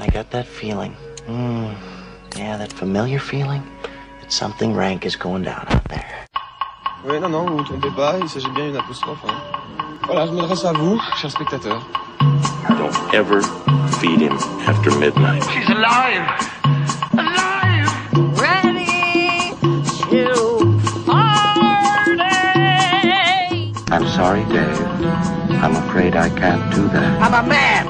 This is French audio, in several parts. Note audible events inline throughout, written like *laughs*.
I got that feeling. Mm, yeah, that familiar feeling that something rank is going down out there. Oui, non, non, vous ne vous trompez pas, il s'agit bien d'une apostrophe. Hein. Voilà, je m'adresse à vous, chers spectateurs. Don't ever feed him after midnight. She's alive! Alive! Ready to party! I'm sorry, Dave. I'm afraid I can't do that. I'm a man.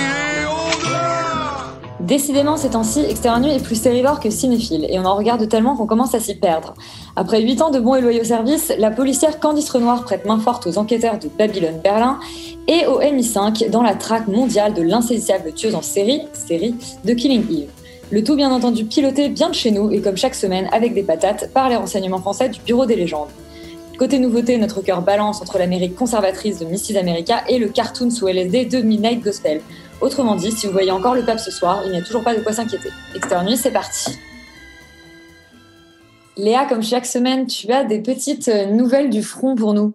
Décidément, ces temps-ci, Extérieur Nuit est plus stérivore que cinéphile, et on en regarde tellement qu'on commence à s'y perdre. Après 8 ans de bons et loyaux services, la policière Candice Renoir prête main forte aux enquêteurs de Babylone Berlin et au MI5 dans la traque mondiale de l'insaisissable tueuse en série, série de Killing Eve. Le tout bien entendu piloté bien de chez nous et comme chaque semaine avec des patates par les renseignements français du Bureau des légendes. Côté nouveauté, notre cœur balance entre l'Amérique conservatrice de Mrs. America et le cartoon sous LSD de Midnight Gospel. Autrement dit, si vous voyez encore le pape ce soir, il n'y a toujours pas de quoi s'inquiéter. Nuit, c'est parti Léa, comme chaque semaine, tu as des petites euh, nouvelles du front pour nous.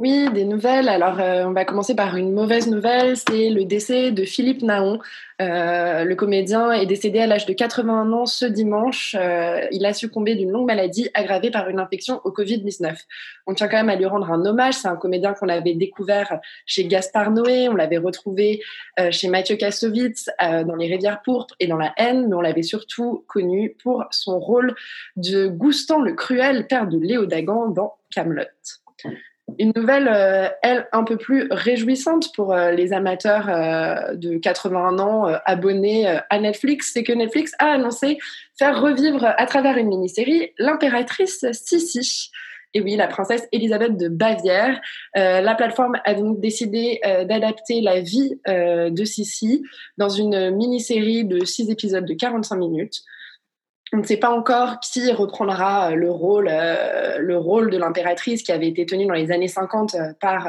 Oui, des nouvelles. Alors, euh, on va commencer par une mauvaise nouvelle. C'est le décès de Philippe Naon. Euh, le comédien est décédé à l'âge de 81 ans ce dimanche. Euh, il a succombé d'une longue maladie aggravée par une infection au Covid-19. On tient quand même à lui rendre un hommage. C'est un comédien qu'on avait découvert chez Gaspard Noé. On l'avait retrouvé chez Mathieu Kassovitz dans Les Rivières pourpres et dans La haine. Mais on l'avait surtout connu pour son rôle de Goustan le cruel, père de Léo Dagan dans Camelot. Une nouvelle, euh, elle, un peu plus réjouissante pour euh, les amateurs euh, de 81 ans abonnés à Netflix, c'est que Netflix a annoncé faire revivre à travers une mini-série l'impératrice Sissi. Et oui, la princesse Elisabeth de Bavière. La plateforme a donc décidé d'adapter la vie de Sissi dans une mini-série de 6 épisodes de 45 minutes. On ne sait pas encore qui reprendra euh, le rôle, euh, le rôle de l'impératrice qui avait été tenu dans les années 50 euh, par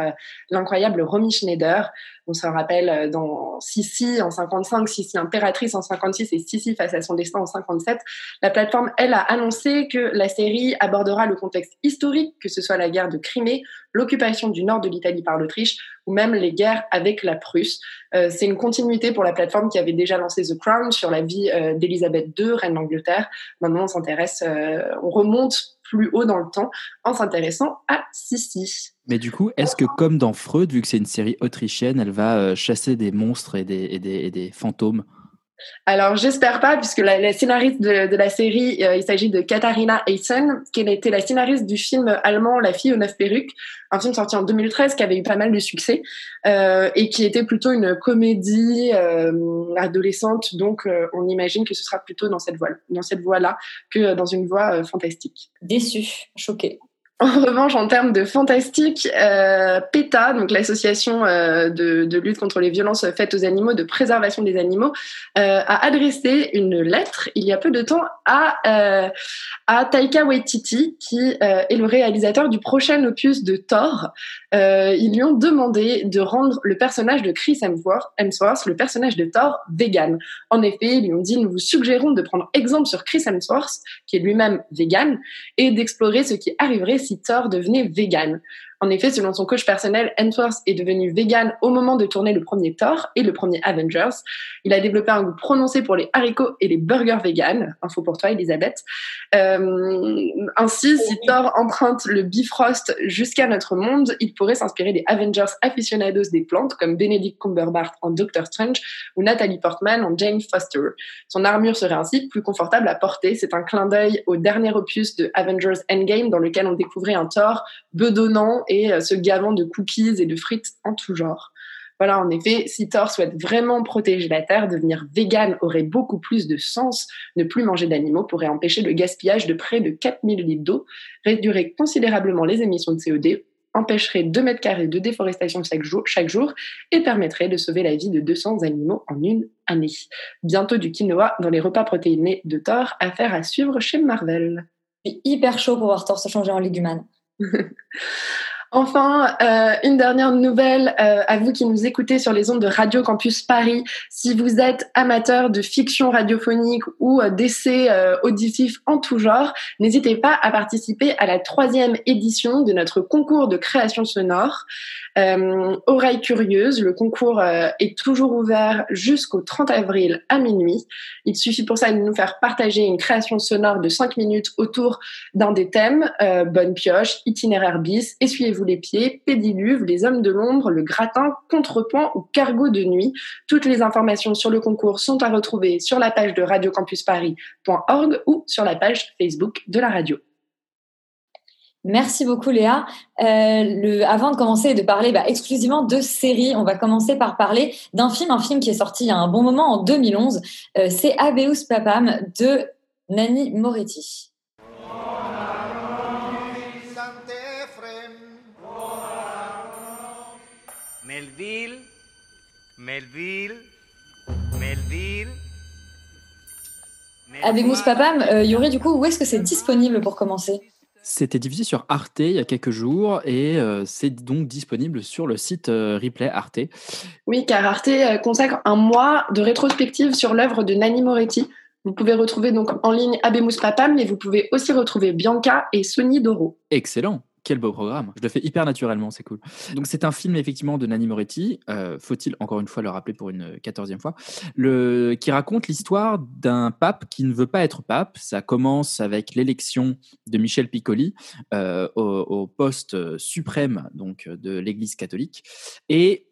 l'incroyable Romy Schneider. On se rappelle euh, dans Sissi en 55, Sissi impératrice en 56 et Sissi face à son destin en 57. La plateforme, elle, a annoncé que la série abordera le contexte historique, que ce soit la guerre de Crimée, l'occupation du nord de l'Italie par l'Autriche ou même les guerres avec la Prusse. Euh, c'est une continuité pour la plateforme qui avait déjà lancé The Crown sur la vie euh, d'Elisabeth II, reine d'Angleterre. Maintenant, on s'intéresse, euh, on remonte plus haut dans le temps en s'intéressant à Sissi. Mais du coup, est-ce que comme dans Freud, vu que c'est une série autrichienne, elle va euh, chasser des monstres et des, et des, et des fantômes? Alors, j'espère pas, puisque la, scénariste de, la série, euh, il s'agit de Katharina Eysen, qui était la scénariste du film allemand La fille aux neuf perruques, un film sorti en 2013 qui avait eu pas mal de succès euh, et qui était plutôt une comédie euh, adolescente. Donc, euh, on imagine que ce sera plutôt dans cette voie, dans cette voie-là que dans une voie euh, fantastique. Déçu, choqué. *laughs* En revanche, en termes de fantastique, euh, PETA, donc l'association euh, de, de lutte contre les violences faites aux animaux, de préservation des animaux, euh, a adressé une lettre il y a peu de temps à, euh, à Taika Waititi, qui euh, est le réalisateur du prochain opus de Thor. Euh, ils lui ont demandé de rendre le personnage de Chris Hemsworth, le personnage de Thor, vegan. En effet, ils lui ont dit, nous vous suggérons de prendre exemple sur Chris Hemsworth, qui est lui-même vegan, et d'explorer ce qui arriverait si Thor devenait vegan. En effet, selon son coach personnel, Hemsworth est devenu vegan au moment de tourner le premier Thor et le premier Avengers. Il a développé un goût prononcé pour les haricots et les burgers vegan. Info pour toi, Elisabeth. Euh, ainsi, si Thor emprunte le Bifrost jusqu'à notre monde, il pourrait s'inspirer des Avengers aficionados des plantes, comme Benedict Cumberbatch en Doctor Strange ou Natalie Portman en Jane Foster. Son armure serait ainsi plus confortable à porter. C'est un clin d'œil au dernier opus de Avengers Endgame, dans lequel on découvrait un Thor bedonnant et euh, se gavant de cookies et de frites en tout genre. Voilà, en effet, si Thor souhaite vraiment protéger la Terre, devenir vegan aurait beaucoup plus de sens. Ne plus manger d'animaux pourrait empêcher le gaspillage de près de 4000 litres d'eau, réduirait considérablement les émissions de CO2, empêcherait 2 mètres carrés de déforestation chaque jour, chaque jour et permettrait de sauver la vie de 200 animaux en une année. Bientôt du quinoa dans les repas protéinés de Thor, affaire à suivre chez Marvel. Je suis hyper chaud pour voir Thor se changer en légumane. *laughs* Enfin, euh, une dernière nouvelle euh, à vous qui nous écoutez sur les ondes de Radio Campus Paris. Si vous êtes amateur de fiction radiophonique ou euh, d'essais euh, auditifs en tout genre, n'hésitez pas à participer à la troisième édition de notre concours de création sonore. Oreille curieuse, le concours est toujours ouvert jusqu'au 30 avril à minuit. Il suffit pour ça de nous faire partager une création sonore de 5 minutes autour d'un des thèmes, bonne pioche, itinéraire bis, essuyez-vous les pieds, pédiluve, les hommes de l'ombre, le gratin, contrepoint ou cargo de nuit. Toutes les informations sur le concours sont à retrouver sur la page de radiocampusparis.org ou sur la page Facebook de la radio. Merci beaucoup Léa. Euh, avant de commencer et de parler bah, exclusivement de séries, on va commencer par parler d'un film, un film qui est sorti il y a un bon moment en 2011. Euh, c'est Abeus Papam de Nanni Moretti. Melville, Melville, Melville. Abemus Papam, euh, Yuri, du coup, où est-ce que c'est disponible pour commencer C'était diffusé sur Arte il y a quelques jours et euh, c'est donc disponible sur le site euh, Replay Arte. Oui, car Arte euh, consacre un mois de rétrospective sur l'œuvre de Nanni Moretti. Vous pouvez retrouver donc en ligne Abemus Papam, mais vous pouvez aussi retrouver Bianca et Sony Doro. Excellent. Quel beau programme. Je le fais hyper naturellement, c'est cool. Donc c'est un film effectivement de Nanni Moretti, euh, faut-il encore une fois le rappeler pour une quatorzième fois, le, qui raconte l'histoire d'un pape qui ne veut pas être pape. Ça commence avec l'élection de Michel Piccoli euh, au, au, poste suprême donc de l'Église catholique. Et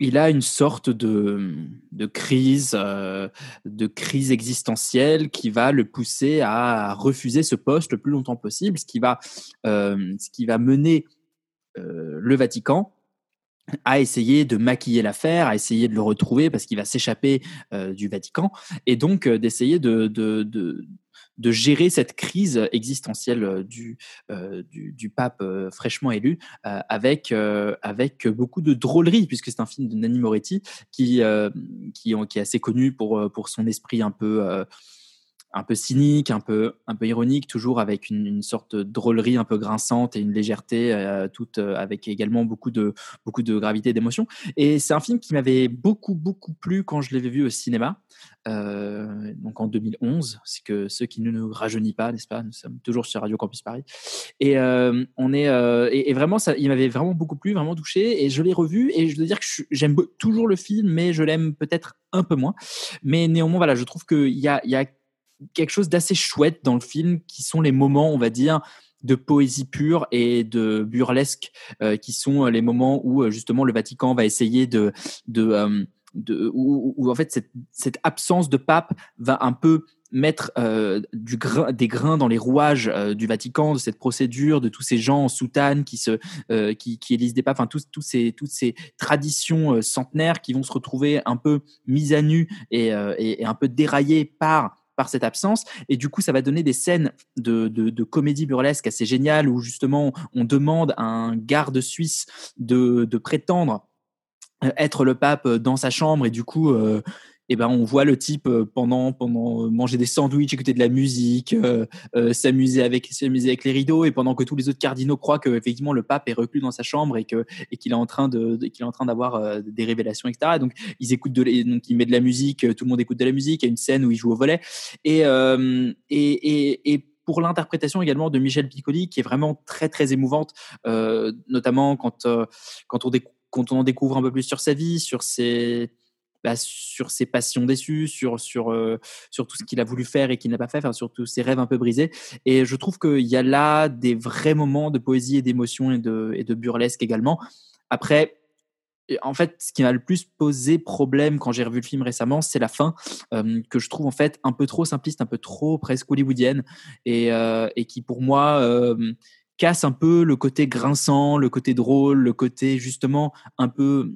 il a une sorte de, de crise, euh, de crise existentielle qui va le pousser à refuser ce poste le plus longtemps possible, ce qui va, euh, ce qui va mener euh, le Vatican à essayer de maquiller l'affaire, à essayer de le retrouver parce qu'il va s'échapper du Vatican, et donc d'essayer de, de gérer cette crise existentielle du, euh, du, du, pape euh, fraîchement élu euh, avec, avec beaucoup de drôlerie, puisque c'est un film de Nanni Moretti qui, qui, qui, est assez connu pour, pour son esprit un peu un peu cynique, un peu, un peu ironique, toujours avec une, sorte de drôlerie un peu grinçante et une légèreté, euh, toute euh, avec également beaucoup de, beaucoup de gravité et d'émotion. Et c'est un film qui m'avait beaucoup, beaucoup plu quand je l'avais vu au cinéma, euh, donc en 2011. C'est que ceux qui ne nous rajeunissent pas, n'est-ce pas? Nous sommes toujours sur Radio Campus Paris. Et euh, on est, et, vraiment, ça, il m'avait vraiment beaucoup plu, vraiment touché. Et je l'ai revu et je dois dire que j'aime toujours le film, mais je l'aime peut-être un peu moins. Mais néanmoins, voilà, je trouve qu'il y y a quelque chose d'assez chouette dans le film, qui sont les moments, on va dire, de poésie pure et de burlesque, euh, qui sont les moments où euh, justement le Vatican va essayer de, de, euh, de où, en fait cette, cette, absence de pape va un peu mettre euh, du grain, des grains dans les rouages euh, du Vatican, de cette procédure, de tous ces gens en soutane qui se, euh, qui, qui élisent des papes, enfin tous, tous ces, toutes ces traditions centenaires qui vont se retrouver un peu mises à nu et, et, et un peu déraillées par par cette absence. Et du coup, ça va donner des scènes de, de, comédie burlesque assez géniales où justement on demande à un garde suisse de, de prétendre être le pape dans sa chambre et du coup euh, et ben on voit le type pendant pendant manger des sandwichs, écouter de la musique, euh, euh, s'amuser avec s'amuser avec les rideaux et pendant que tous les autres cardinaux croient que effectivement le pape est reclus dans sa chambre et que et qu'il est en train de, qu'il est en train d'avoir euh, des révélations etc. Donc ils écoutent de donc il met de la musique, tout le monde écoute de la musique. Il y a une scène où il joue au volet et et, et, et pour l'interprétation également de Michel Piccoli qui est vraiment très très émouvante, euh, notamment quand quand on quand on en découvre un peu plus sur sa vie, sur ses bah, sur ses passions déçues, sur sur euh, sur tout ce qu'il a voulu faire et qu'il n'a pas fait, sur tous ses rêves un peu brisés. Et je trouve qu'il y a là des vrais moments de poésie et d'émotion et de et de burlesque également. Après, en fait, ce qui m'a le plus posé problème quand j'ai revu le film récemment, c'est la fin que je trouve en fait un peu trop simpliste, un peu trop presque hollywoodienne et, euh, et qui pour moi casse un peu le côté grinçant, le côté drôle, le côté justement un peu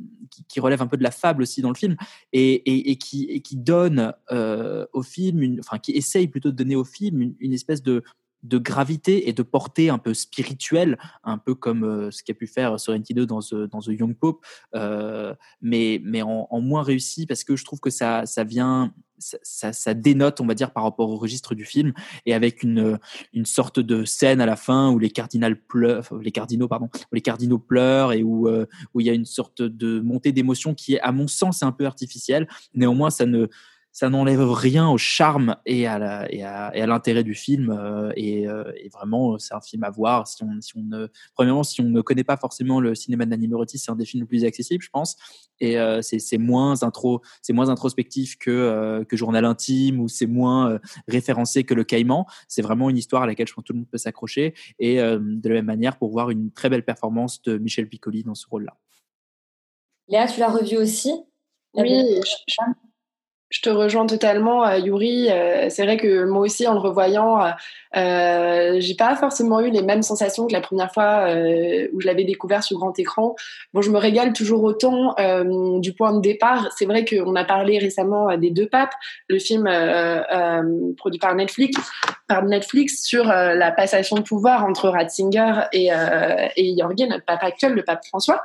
qui, relève un peu de la fable aussi dans le film et, et, qui, et qui donne euh, au film, une, enfin qui essaye plutôt de donner au film une espèce de de gravité et de portée un peu spirituelle, un peu comme euh, ce qu'a pu faire Sorrentino dans The, dans The Young Pope, euh, mais, mais en, moins réussi parce que je trouve que ça, ça vient, ça, ça, dénote, on va dire, par rapport au registre du film et avec une, une sorte de scène à la fin où les pleurent, les cardinaux, pardon, les cardinaux pleurent et où, euh, où il y a une sorte de montée d'émotion qui est, à mon sens, un peu artificielle. Néanmoins, ça ne, ça n'enlève rien au charme et à, la, et à, et à l'intérêt du film. Euh, et, euh, et, vraiment, c'est un film à voir. Si on, si on ne, premièrement, si on ne connaît pas forcément le cinéma de c'est un des films les plus accessibles, je pense. Et euh, c'est, c'est moins intro, c'est moins introspectif que euh, que Journal intime ou c'est moins euh, référencé que Le Caïman. C'est vraiment une histoire à laquelle je pense que tout le monde peut s'accrocher. Et euh, de la même manière, pour voir une très belle performance de Michel Piccoli dans ce rôle-là. Léa, tu l'as revu aussi? Oui. Je je te rejoins totalement, euh, Yuri. Euh, c'est vrai que moi aussi, en le revoyant, euh, j'ai pas forcément eu les mêmes sensations que la première fois euh, où je l'avais découvert sur grand écran. Bon, je me régale toujours autant euh, du point de départ. C'est vrai qu'on a parlé récemment des deux papes, le film produit par Netflix, par Netflix sur la passation de pouvoir entre Ratzinger et, et Jorge, notre pape actuel, le pape François.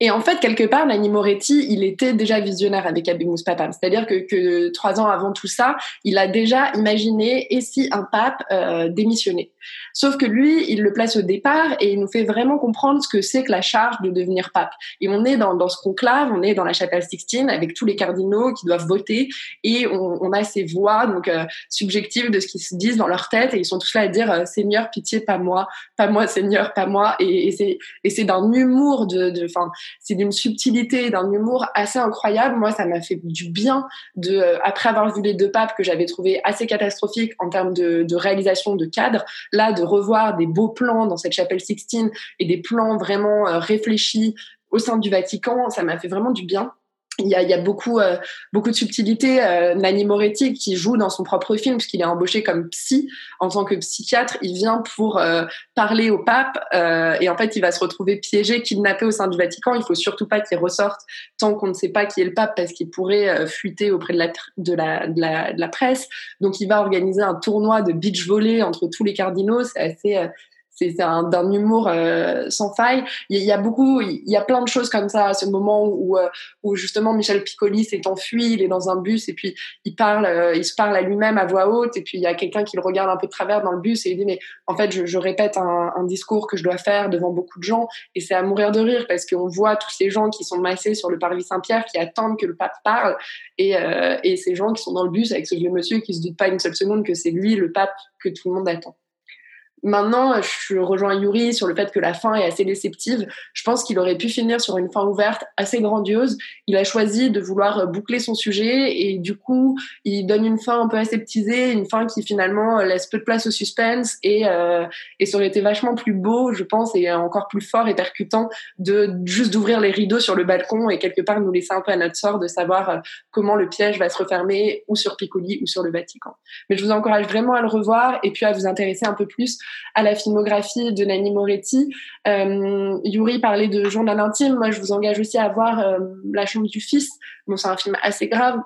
Et en fait, quelque part, Nanni Moretti, il était déjà visionnaire avec Abimus Papam. C'est-à-dire que, que, trois ans avant tout ça, il a déjà imaginé et si un pape euh, démissionnait. Sauf que lui, il le place au départ et il nous fait vraiment comprendre ce que c'est que la charge de devenir pape. Et on est dans, dans ce conclave, on est dans la chapelle Sixtine avec tous les cardinaux qui doivent voter et on, on a ces voix donc euh, subjectives de ce qu'ils se disent dans leur tête et ils sont tous là à dire euh, Seigneur, pitié, pas moi, pas moi, Seigneur, pas moi. Et, et c'est d'un humour de, de, enfin c'est d'une subtilité, d'un humour assez incroyable. Moi, ça m'a fait du bien de, euh, après avoir vu les deux papes que j'avais trouvé assez catastrophiques en termes de, de, réalisation de cadre, là, de revoir des beaux plans dans cette chapelle Sixtine et des plans vraiment euh, réfléchis au sein du Vatican, ça m'a fait vraiment du bien il y a, il y a beaucoup, euh, beaucoup de subtilité. Euh, Nanni Moretti, qui joue dans son propre film, puisqu'il est embauché comme psy, en tant que psychiatre, il vient pour euh, parler au pape, euh, et en fait, il va se retrouver piégé, kidnappé au sein du Vatican. Il faut surtout pas qu'il ressorte tant qu'on ne sait pas qui est le pape, parce qu'il pourrait euh, fuiter auprès de la, de, la, de, la, de la presse. Donc, il va organiser un tournoi de beach volley entre tous les cardinaux. C'est assez euh, c'est d'un humour euh, sans faille. Il y a beaucoup, il y a plein de choses comme ça à ce moment où, euh, où justement Michel Piccoli s'est enfui, il est dans un bus et puis il parle, euh, il se parle à lui-même à voix haute et puis il y a quelqu'un qui le regarde un peu de travers dans le bus et il dit mais en fait je, je répète un, un, discours que je dois faire devant beaucoup de gens et c'est à mourir de rire parce qu'on voit tous ces gens qui sont massés sur le parvis Saint-Pierre qui attendent que le pape parle et, euh, et ces gens qui sont dans le bus avec ce vieux monsieur qui se doute pas une seule seconde que c'est lui le pape que tout le monde attend. Maintenant, je rejoins Yuri sur le fait que la fin est assez déceptive. Je pense qu'il aurait pu finir sur une fin ouverte assez grandiose. Il a choisi de vouloir boucler son sujet et du coup, il donne une fin un peu aseptisée, une fin qui finalement laisse peu de place au suspense et, euh, et ça aurait été vachement plus beau, je pense, et encore plus fort et percutant de juste d'ouvrir les rideaux sur le balcon et quelque part nous laisser un peu à notre sort de savoir euh, comment le piège va se refermer ou sur Piccoli ou sur le Vatican. Mais je vous encourage vraiment à le revoir et puis à vous intéresser un peu plus à la filmographie de Nanni Moretti. Euh, Yuri parlait de Journal intime. Moi, je vous engage aussi à voir euh, La chambre du fils. Bon, c'est un film assez grave,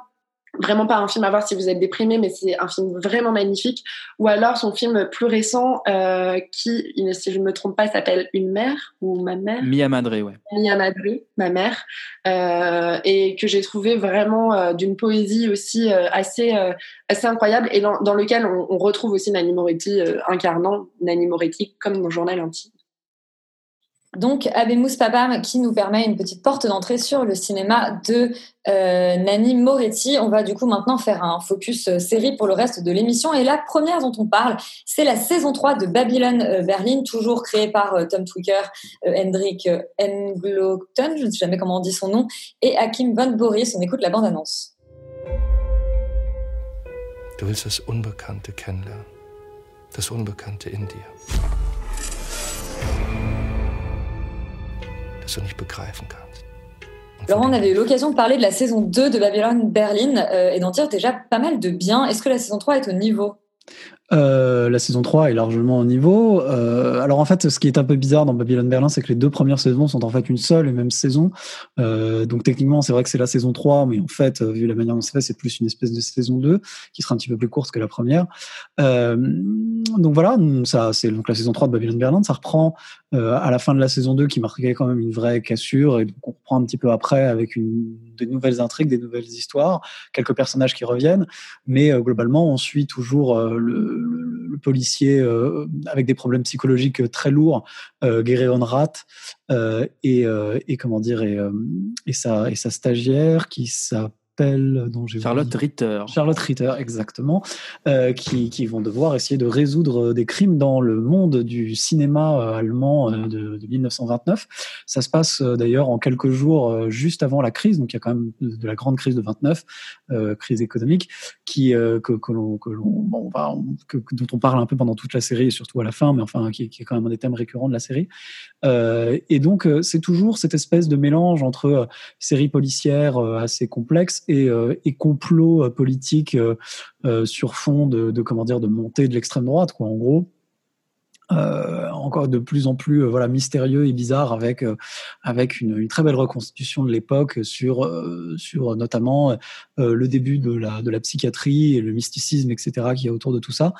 vraiment pas un film à voir si vous êtes déprimé, mais c'est un film vraiment magnifique. Ou alors son film plus récent, euh, qui, si je ne me trompe pas, s'appelle Une mère ou Ma mère. Mia Madre, ouais. Mia Madre, ma mère, euh, et que j'ai trouvé vraiment euh, d'une poésie aussi euh, assez assez incroyable, et dans, dans lequel on, on, retrouve aussi Nanni Moretti incarnant Nanni Moretti comme dans Journal intime. Donc, Abemus Papam qui nous permet une petite porte d'entrée sur le cinéma de euh, Nanni Moretti. On va du coup maintenant faire un focus euh, série pour le reste de l'émission. Et la première dont on parle, c'est la saison 3 de Babylon euh, Berlin, toujours créée par Tom Twicker, Hendrik Englokton, je ne sais jamais comment on dit son nom, et Hakim Von Boris. On écoute la bande-annonce. Das du nicht begreifen kannst. Laurent, on avait eu l'occasion de parler de la saison 2 de Babylon Berlin euh, et d'en dire déjà pas mal de bien. Est-ce que la saison 3 est au niveau? Euh, la saison 3 est largement au niveau. Euh, alors en fait, ce qui est un peu bizarre dans Babylon Berlin, c'est que les deux premières saisons sont en fait une seule et même saison. Euh, donc techniquement, c'est vrai que c'est la saison 3, mais en fait, vu la manière dont c'est fait, c'est plus une espèce de saison 2 qui sera un petit peu plus courte que la première. Donc voilà, ça c'est donc la saison 3 de Babylon Berlin. Ça reprend à la fin de la saison 2 qui marquait quand même une vraie cassure et donc on reprend un petit peu après avec une, de nouvelles intrigues, des nouvelles histoires, quelques personnages qui reviennent, mais globalement on suit toujours le, le, policier euh, avec des problèmes psychologiques très lourds, euh, Gary Onrat, euh, et, euh, comment dire euh, et sa et sa stagiaire qui s'appelle dont j'ai Charlotte Ritter. Charlotte Ritter, exactement, euh, qui, qui vont devoir essayer de résoudre des crimes dans le monde du cinéma euh, allemand euh, de, de 1929. Ça se passe euh, d'ailleurs en quelques jours euh, juste avant la crise, donc il y a quand même de, la grande crise de 29, euh, crise économique, qui euh, que, que l'on que l'on bon, que- dont on parle un peu pendant toute la série et surtout à la fin, mais enfin qui, qui est quand même un des thèmes récurrents de la série. Euh, et donc euh, c'est toujours cette espèce de mélange entre euh, série policière euh, assez complexe et, euh, et complot euh, politique euh, sur fond de, de comment dire de montée de l'extrême droite quoi en gros. Encore de plus en plus voilà mystérieux et bizarre avec avec une, très belle reconstitution de l'époque sur sur notamment le début de la de la psychiatrie et le mysticisme etc qui est autour de tout ça.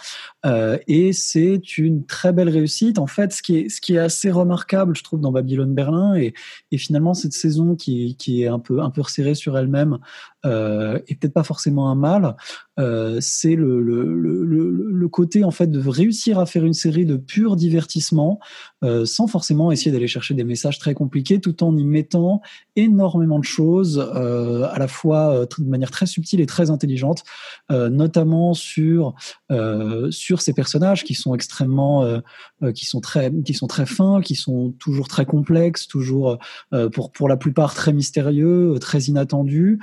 Et c'est une très belle réussite. En fait ce qui est ce qui est assez remarquable je trouve dans Babylone Berlin et et finalement cette saison qui qui est un peu un peu resserrée sur elle-même euh, et peut-être pas forcément un mal. Euh, c'est le, le, le, le, côté en fait de réussir à faire une série de pur divertissement euh, sans forcément essayer d'aller chercher des messages très compliqués tout en y mettant énormément de choses euh, à la fois euh, de manière très subtile et très intelligente euh, notamment sur euh, sur ces personnages qui sont extrêmement qui sont très qui sont très fins qui sont toujours très complexes toujours pour pour la plupart très mystérieux très inattendus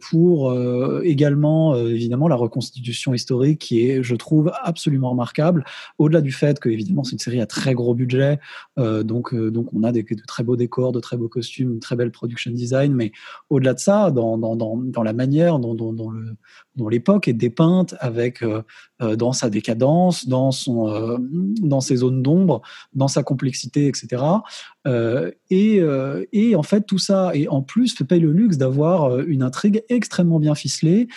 pour également évidemment la reconstitution historique qui est je trouve absolument remarquable au-delà du fait que évidemment c'est une série à très gros budget euh, donc euh, donc on a des, de très beaux décors de très beaux costumes une très belle production design. Mais au-delà de ça dans dans dans, la manière dont dont, dont l'époque est dépeinte avec euh, dans sa décadence dans son dans ses zones d'ombre dans sa complexité etc et, et en fait tout ça et en plus paye le luxe d'avoir une intrigue extrêmement bien ficelée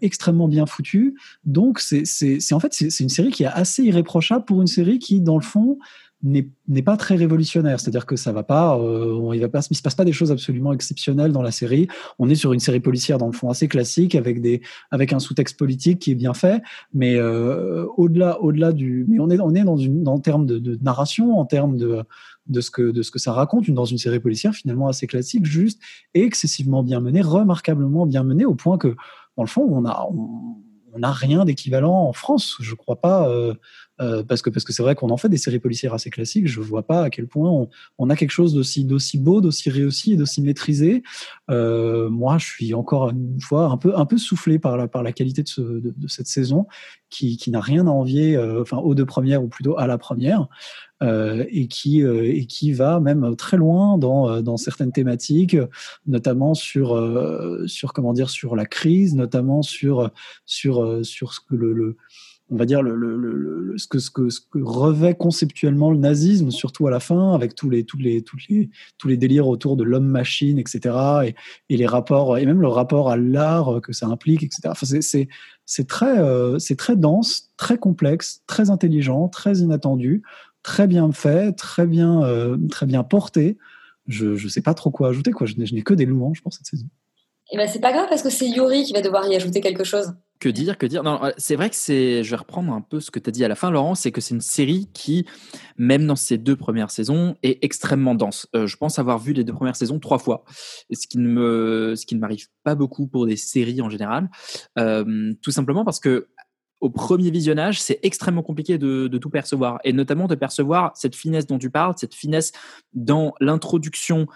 extrêmement bien foutue. Donc c'est en fait c'est une série qui est assez irréprochable pour une série qui dans le fond n'est pas très révolutionnaire. C'est-à-dire que ça va pas euh, il va pas il se passe pas des choses absolument exceptionnelles dans la série. On est sur une série policière dans le fond assez classique avec des avec un sous-texte politique qui est bien fait. Mais euh, au-delà au-delà du mais on est on est dans une en termes de, de narration en termes de de ce que de ce que ça raconte dans une série policière finalement assez classique juste et excessivement bien menée remarquablement bien menée au point que dans le fond on a on, n'a rien d'équivalent en France, je crois pas, euh, euh, parce que parce que c'est vrai qu'on en fait des séries policières assez classiques. Je vois pas à quel point on, on a quelque chose d'aussi d'aussi beau, d'aussi réussi et d'aussi maîtrisé. Euh, moi, je suis encore une fois un peu un peu soufflé par la par la qualité de, ce, de, cette saison, qui, qui n'a rien à envier, euh, enfin aux deux premières ou plutôt à la première. Euh, et qui euh, et qui va même très loin dans euh, dans certaines thématiques, notamment sur euh, sur comment dire sur la crise, notamment sur sur euh, sur ce que le, le on va dire le, le, le, ce que ce que ce que revêt conceptuellement le nazisme, surtout à la fin, avec tous les tous les tous les tous les délires autour de l'homme-machine, etc. Et, et les rapports et même le rapport à l'art que ça implique, etc. Enfin, c'est c'est très euh, c'est très dense, très complexe, très intelligent, très inattendu, très bien fait, très bien euh, très bien porté. Je je sais pas trop quoi ajouter quoi. Je n'ai je n'ai que des louanges pour cette saison. Et ben c'est pas grave parce que c'est Yuri qui va devoir y ajouter quelque chose. Que dire, que dire? Non, c'est vrai que c'est. Je vais reprendre un peu ce que tu as dit à la fin, Laurent. C'est que c'est une série qui, même dans ses deux premières saisons, est extrêmement dense. Euh, je pense avoir vu les deux premières saisons trois fois, ce qui ne me, ce qui ne m'arrive pas beaucoup pour des séries en général. Euh, tout simplement parce que au premier visionnage, c'est extrêmement compliqué de, tout percevoir, et notamment de percevoir cette finesse dont tu parles, cette finesse dans l'introduction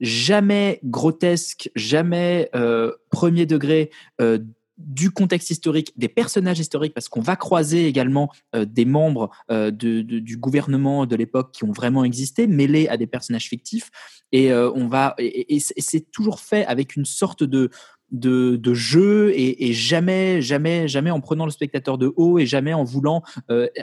jamais grotesque, jamais euh, premier degré euh, du contexte historique, des personnages historiques, parce qu'on va croiser également euh, des membres euh, du gouvernement de l'époque qui ont vraiment existé, mêlés à des personnages fictifs, et euh, on va et, c'est toujours fait avec une sorte de de, jeu et, et jamais, jamais, jamais en prenant le spectateur de haut et jamais en voulant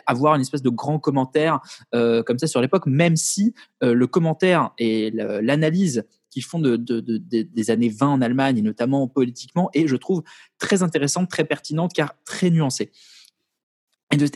avoir une espèce de grand commentaire comme ça sur l'époque, même si le commentaire et l'analyse qu'ils font de, de- de- de- des années 20 en Allemagne, et notamment politiquement, est, je trouve, très intéressante, très pertinente, car très nuancée.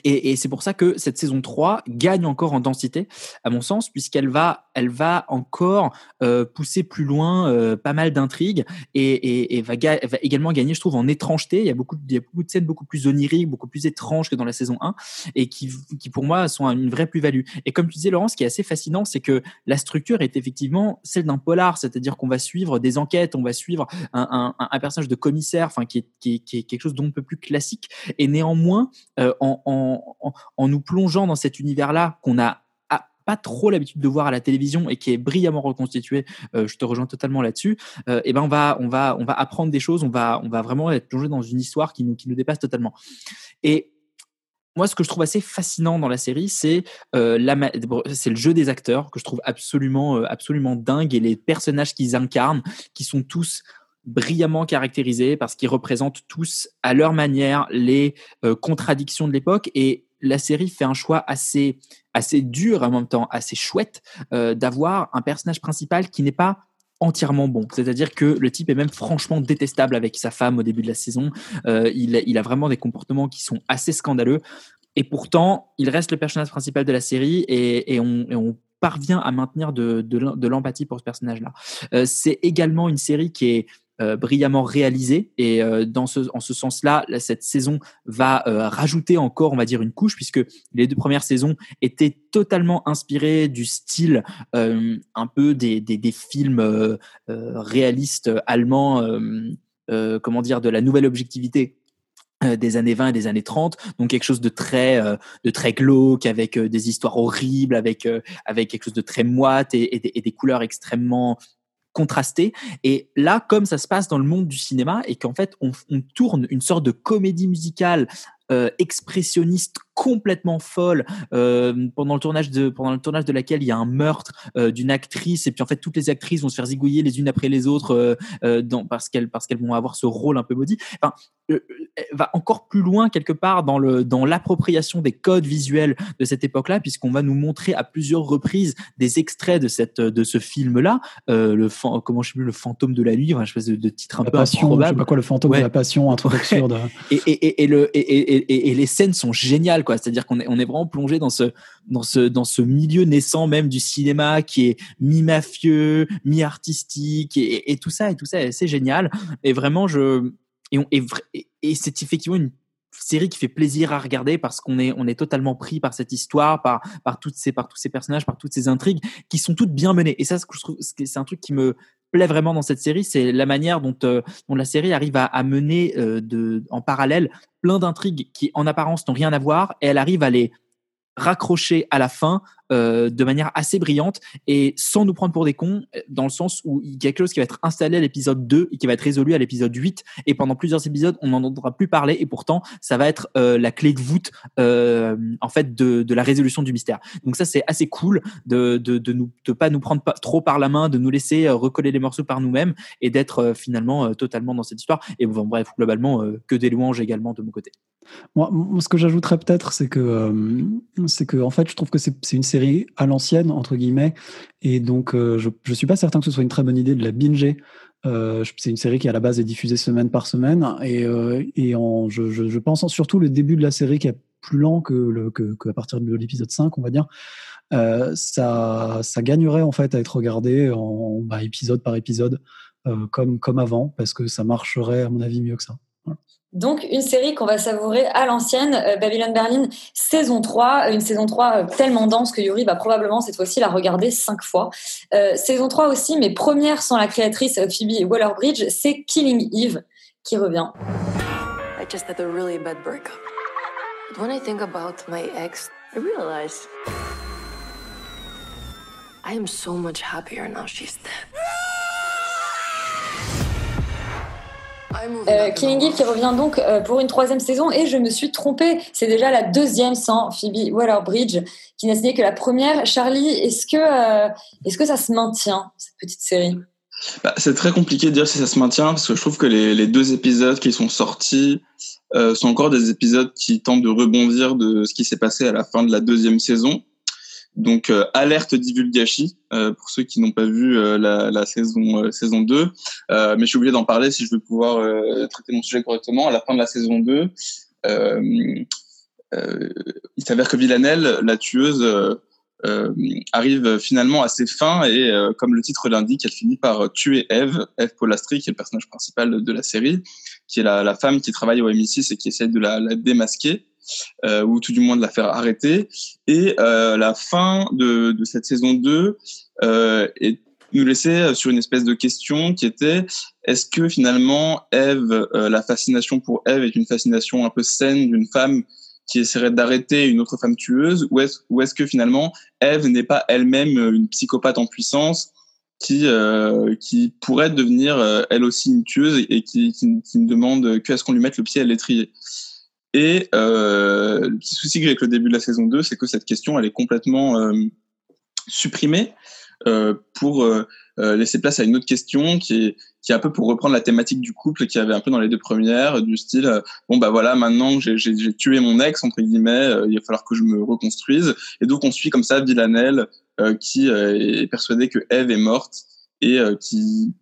Et, c'est pour ça que cette saison 3 gagne encore en densité, à mon sens, puisqu'elle va, elle va encore euh, pousser plus loin euh, pas mal d'intrigues et, et- et va, va également gagner, je trouve, en étrangeté. Il y, a beaucoup, il y a beaucoup de scènes beaucoup plus oniriques, beaucoup plus étranges que dans la saison 1 et qui, qui pour moi, sont une vraie plus-value. Et comme tu disais, Laurent, ce qui est assez fascinant, c'est que la structure est effectivement celle d'un polar, c'est-à-dire qu'on va suivre des enquêtes, on va suivre un, un- un personnage de commissaire, enfin, qui est, qui, est, qui est quelque chose d'on ne peut plus classique. Et néanmoins, euh, en, en, nous plongeant dans cet univers-là qu'on a pas trop l'habitude de voir à la télévision et qui est brillamment reconstitué, euh, je te rejoins totalement là-dessus. Euh, et ben on va on va on va apprendre des choses, on va on va vraiment être plongé dans une histoire qui nous qui nous dépasse totalement. Et moi, ce que je trouve assez fascinant dans la série, c'est euh, c'est le jeu des acteurs que je trouve absolument absolument dingue et les personnages qu'ils incarnent, qui sont tous brillamment caractérisés parce qu'ils représentent tous à leur manière les euh, contradictions de l'époque et la série fait un choix assez assez dur en même temps assez chouette euh, d'avoir un personnage principal qui n'est pas entièrement bon. C'est-à-dire que le type est même franchement détestable avec sa femme au début de la saison. Euh, il, a vraiment des comportements qui sont assez scandaleux. Et pourtant, il reste le personnage principal de la série et, on, parvient à maintenir de, de l'em- de l'empathie pour ce personnage-là. C'est également une série qui est euh, brillamment réalisée et euh, dans ce, en ce sens-là, là, cette saison va euh, rajouter encore, on va dire, une couche puisque les deux premières saisons étaient totalement inspirées du style un peu des, des, films réalistes allemands, comment dire, de la nouvelle objectivité des années 20 et des années 30 donc quelque chose de très euh, de très glauque avec des histoires horribles avec avec quelque chose de très moite et des couleurs extrêmement contrastées. Et là comme ça se passe dans le monde du cinéma et qu'en fait on, on tourne une sorte de comédie musicale euh, expressionniste complètement folle euh, pendant le tournage de pendant le tournage de laquelle il y a un meurtre euh, d'une actrice et puis en fait toutes les actrices vont se faire zigouiller les unes après les autres euh, dans, parce qu'elles parce qu'elles vont avoir ce rôle un peu body enfin elle va encore plus loin quelque part dans le dans l'appropriation des codes visuels de cette époque-là puisqu'on va nous montrer à plusieurs reprises des extraits de cette de ce film-là le comment je sais plus le fantôme de la nuit enfin, une espèce de, de titre un La peu passion, je sais improbable pas quoi, le fantôme Ouais. de la passion, un truc absurde. et, et, et, et le, et, et, et, et les scènes sont géniales, C'est-à-dire qu'on est, vraiment plongé dans ce, milieu naissant même du cinéma qui est mi-mafieux, mi-artistique et, tout ça, et tout ça, c'est génial. Et vraiment, je, et, c'est effectivement une série qui fait plaisir à regarder parce qu'on est, totalement pris par cette histoire, par, toutes ces, tous ces personnages, par toutes ces intrigues qui sont toutes bien menées. Et ça, c'est un truc qui me plaît vraiment dans cette série, c'est la manière dont, euh, la série arrive à, mener euh, en parallèle plein d'intrigues qui, en apparence, n'ont rien à voir, et elle arrive à les raccrocher à la fin euh, de manière assez brillante et sans nous prendre pour des cons, euh, dans le sens où il y a quelque chose qui va être installé à l'épisode 2 et qui va être résolu à l'épisode 8, et pendant plusieurs épisodes, on n'en entendra plus parler, et pourtant, ça va être euh, la clé de voûte en fait de, de la résolution du mystère. Donc ça, c'est assez cool de de de nous de pas nous prendre trop par la main, de nous laisser recoller les morceaux par nous-mêmes et d'être finalement totalement dans cette histoire. Et bon, bref, globalement, que des louanges également de mon côté. Moi, ce que j'ajouterais peut-être, c'est que, c'est que, en fait, je trouve que c'est une série à l'ancienne entre guillemets, et donc euh, je, suis pas certain que ce soit une très bonne idée de la binger. Euh, c'est une série qui à la base est diffusée semaine par semaine, et, euh, en, je, pense en surtout le début de la série qui est plus lent que, le, que, à partir de l'épisode 5, on va dire. Euh, ça, ça gagnerait en fait à être regardé en bah, épisode par épisode, comme, comme avant, parce que ça marcherait à mon avis mieux que ça. Donc, une série qu'on va savourer à l'ancienne, euh, Babylon Berlin, saison 3. Une saison 3 euh, tellement dense que Yuri va probablement cette fois-ci la regarder cinq fois. Euh, saison 3 aussi, mais première sans la créatrice euh, Phoebe Waller-Bridge, c'est Killing Eve qui revient. I just had a really bad breakup. But when I think about my ex, I realize I am so much happier now she's dead. Euh, Killing Eve qui revient donc euh, pour une troisième saison et je me suis trompée. C'est déjà la deuxième sans Phoebe Waller-Bridge qui n'a signé que la première. Charlie, est-ce que, euh, est-ce que ça se maintient, cette petite série? Bah, c'est très compliqué de dire si ça se maintient parce que je trouve que les, les deux épisodes qui sont sortis euh, sont encore des épisodes qui tentent de rebondir de ce qui s'est passé à la fin de la deuxième saison. Donc euh, alerte divulgachi euh, pour ceux qui n'ont pas vu euh, la, la, saison euh, saison 2 mais je suis obligé d'en parler si je veux pouvoir traiter mon sujet correctement. À la fin de la saison 2 il s'avère que Villanelle la tueuse arrive finalement à ses fins et comme le titre l'indique elle finit par tuer Eve Eve Polastri qui est le personnage principal de la série qui est la, la femme qui travaille au MI6 et qui essaie de la, la démasquer. euh, ou tout du moins de la faire arrêter. Et euh, la fin de, cette saison 2 euh, nous laissait sur une espèce de question qui était est-ce que finalement Eve, euh, la fascination pour Eve est une fascination un peu saine d'une femme qui essaierait d'arrêter une autre femme tueuse ou est-ce que finalement Eve n'est pas elle-même une psychopathe en puissance qui euh, pourrait devenir euh, elle aussi une tueuse et qui, qui, qui ne demande qu'à ce qu'on lui mette le pied à l'étrier? Et euh, le petit souci j'ai avec le début de la saison 2, c'est que cette question, elle est complètement euh, supprimée euh, pour laisser place à une autre question qui est, un peu pour reprendre la thématique du couple qui avait un peu dans les deux premières, du style bon bah voilà maintenant j'ai tué mon ex entre guillemets, il va falloir que je me reconstruise. Et donc on suit comme ça Villanelle qui est persuadé que Eve est morte et qui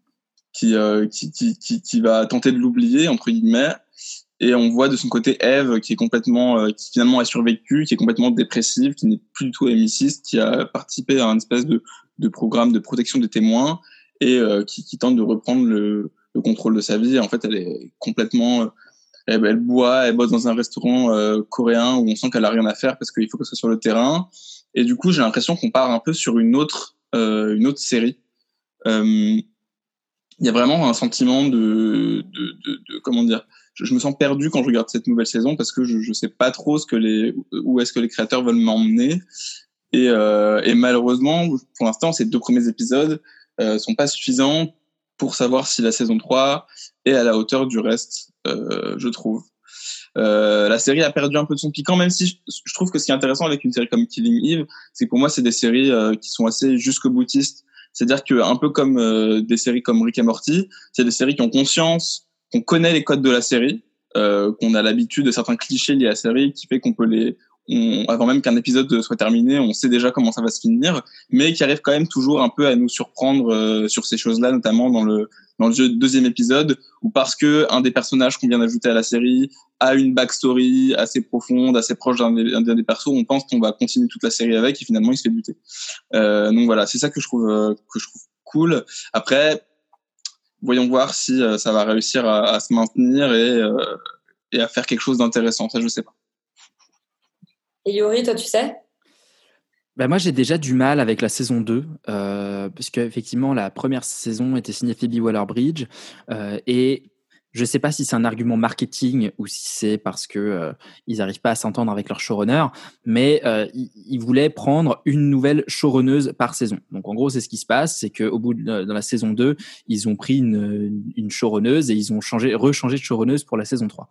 va tenter de l'oublier entre guillemets et on voit de son côté Eve qui est complètement euh, qui finalement a survécu qui est complètement dépressive qui n'est plus du tout hémiciste qui a participé à un espèce de, de programme de protection des témoins et euh, qui, tente de reprendre le, le, contrôle de sa vie. En fait elle est complètement euh, elle, boit elle bosse dans un restaurant coréen où on sent qu'elle a rien à faire parce qu'il faut que ce soit sur le terrain. Et du coup j'ai l'impression qu'on part un peu sur une autre une autre série. Il y a vraiment un sentiment de, de comment dire je, me sens perdu quand je regarde cette nouvelle saison parce que je ne sais pas trop ce que les, où est-ce que les créateurs veulent m'emmener. Et, euh, et, malheureusement, pour l'instant, ces deux premiers épisodes euh, sont pas suffisants pour savoir si la saison 3 est à la hauteur du reste, euh, je trouve. Euh, la série a perdu un peu de son piquant, même si je, je, trouve que ce qui est intéressant avec une série comme Killing Eve, c'est que pour moi, c'est des séries euh, qui sont assez jusqu'au boutistes. C'est-à-dire que un peu comme euh, des séries comme Rick et Morty, c'est des séries qui ont conscience qu'on connaît les codes de la série, euh, qu'on a l'habitude de certains clichés liés à la série, qui fait qu'on peut les, on, avant même qu'un épisode soit terminé, on sait déjà comment ça va se finir, mais qui arrive quand même toujours un peu à nous surprendre euh, sur ces choses-là, notamment dans le dans le deuxième épisode, ou parce que un des personnages qu'on vient d'ajouter à la série a une backstory assez profonde, assez proche d'un des, des, persos, on pense qu'on va continuer toute la série avec, et finalement il se fait buter. Euh, donc voilà, c'est ça que je trouve euh, que je trouve cool. Après, voyons voir si euh, ça va réussir à, à se maintenir et, euh, et, à faire quelque chose d'intéressant. Ça, je sais pas. Et Yori, toi, tu sais? Ben moi, j'ai déjà du mal avec la saison 2, euh, parce qu'effectivement, la première saison était signée Phoebe Waller-Bridge, euh, et je ne sais pas si c'est un argument marketing ou si c'est parce que euh, ils n'arrivent pas à s'entendre avec leur showrunner, mais euh, ils, voulaient prendre une nouvelle showrunneuse par saison. Donc en gros, c'est ce qui se passe, c'est qu'au bout de dans la saison 2, ils ont pris une, une et ils ont changé, rechangé de showrunneuse pour la saison 3.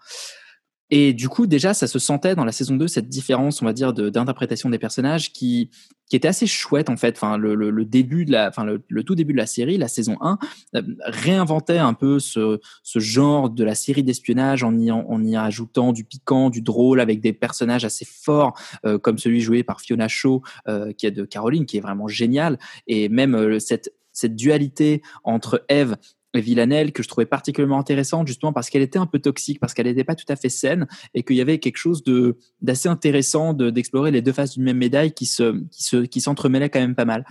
Et du coup, déjà, ça se sentait dans la saison 2, cette différence, on va dire, d'interprétation de, des personnages qui, qui était assez chouette, en fait. Enfin, le, le, le début de la, enfin, le, le, tout début de la série, la saison 1, euh, réinventait un peu ce, ce genre de la série d'espionnage en y, en y ajoutant du piquant, du drôle, avec des personnages assez forts, euh, comme celui joué par Fiona Shaw, euh, qui est de Caroline, qui est vraiment génial. Et même cette, cette dualité entre Eve Villanelle que je trouvais particulièrement intéressante justement parce qu'elle était un peu toxique, parce qu'elle n'était pas tout à fait saine et qu'il y avait quelque chose de d'assez intéressant d'explorer les deux faces d'une même médaille qui se qui se qui s'entremêlaient quand même pas mal.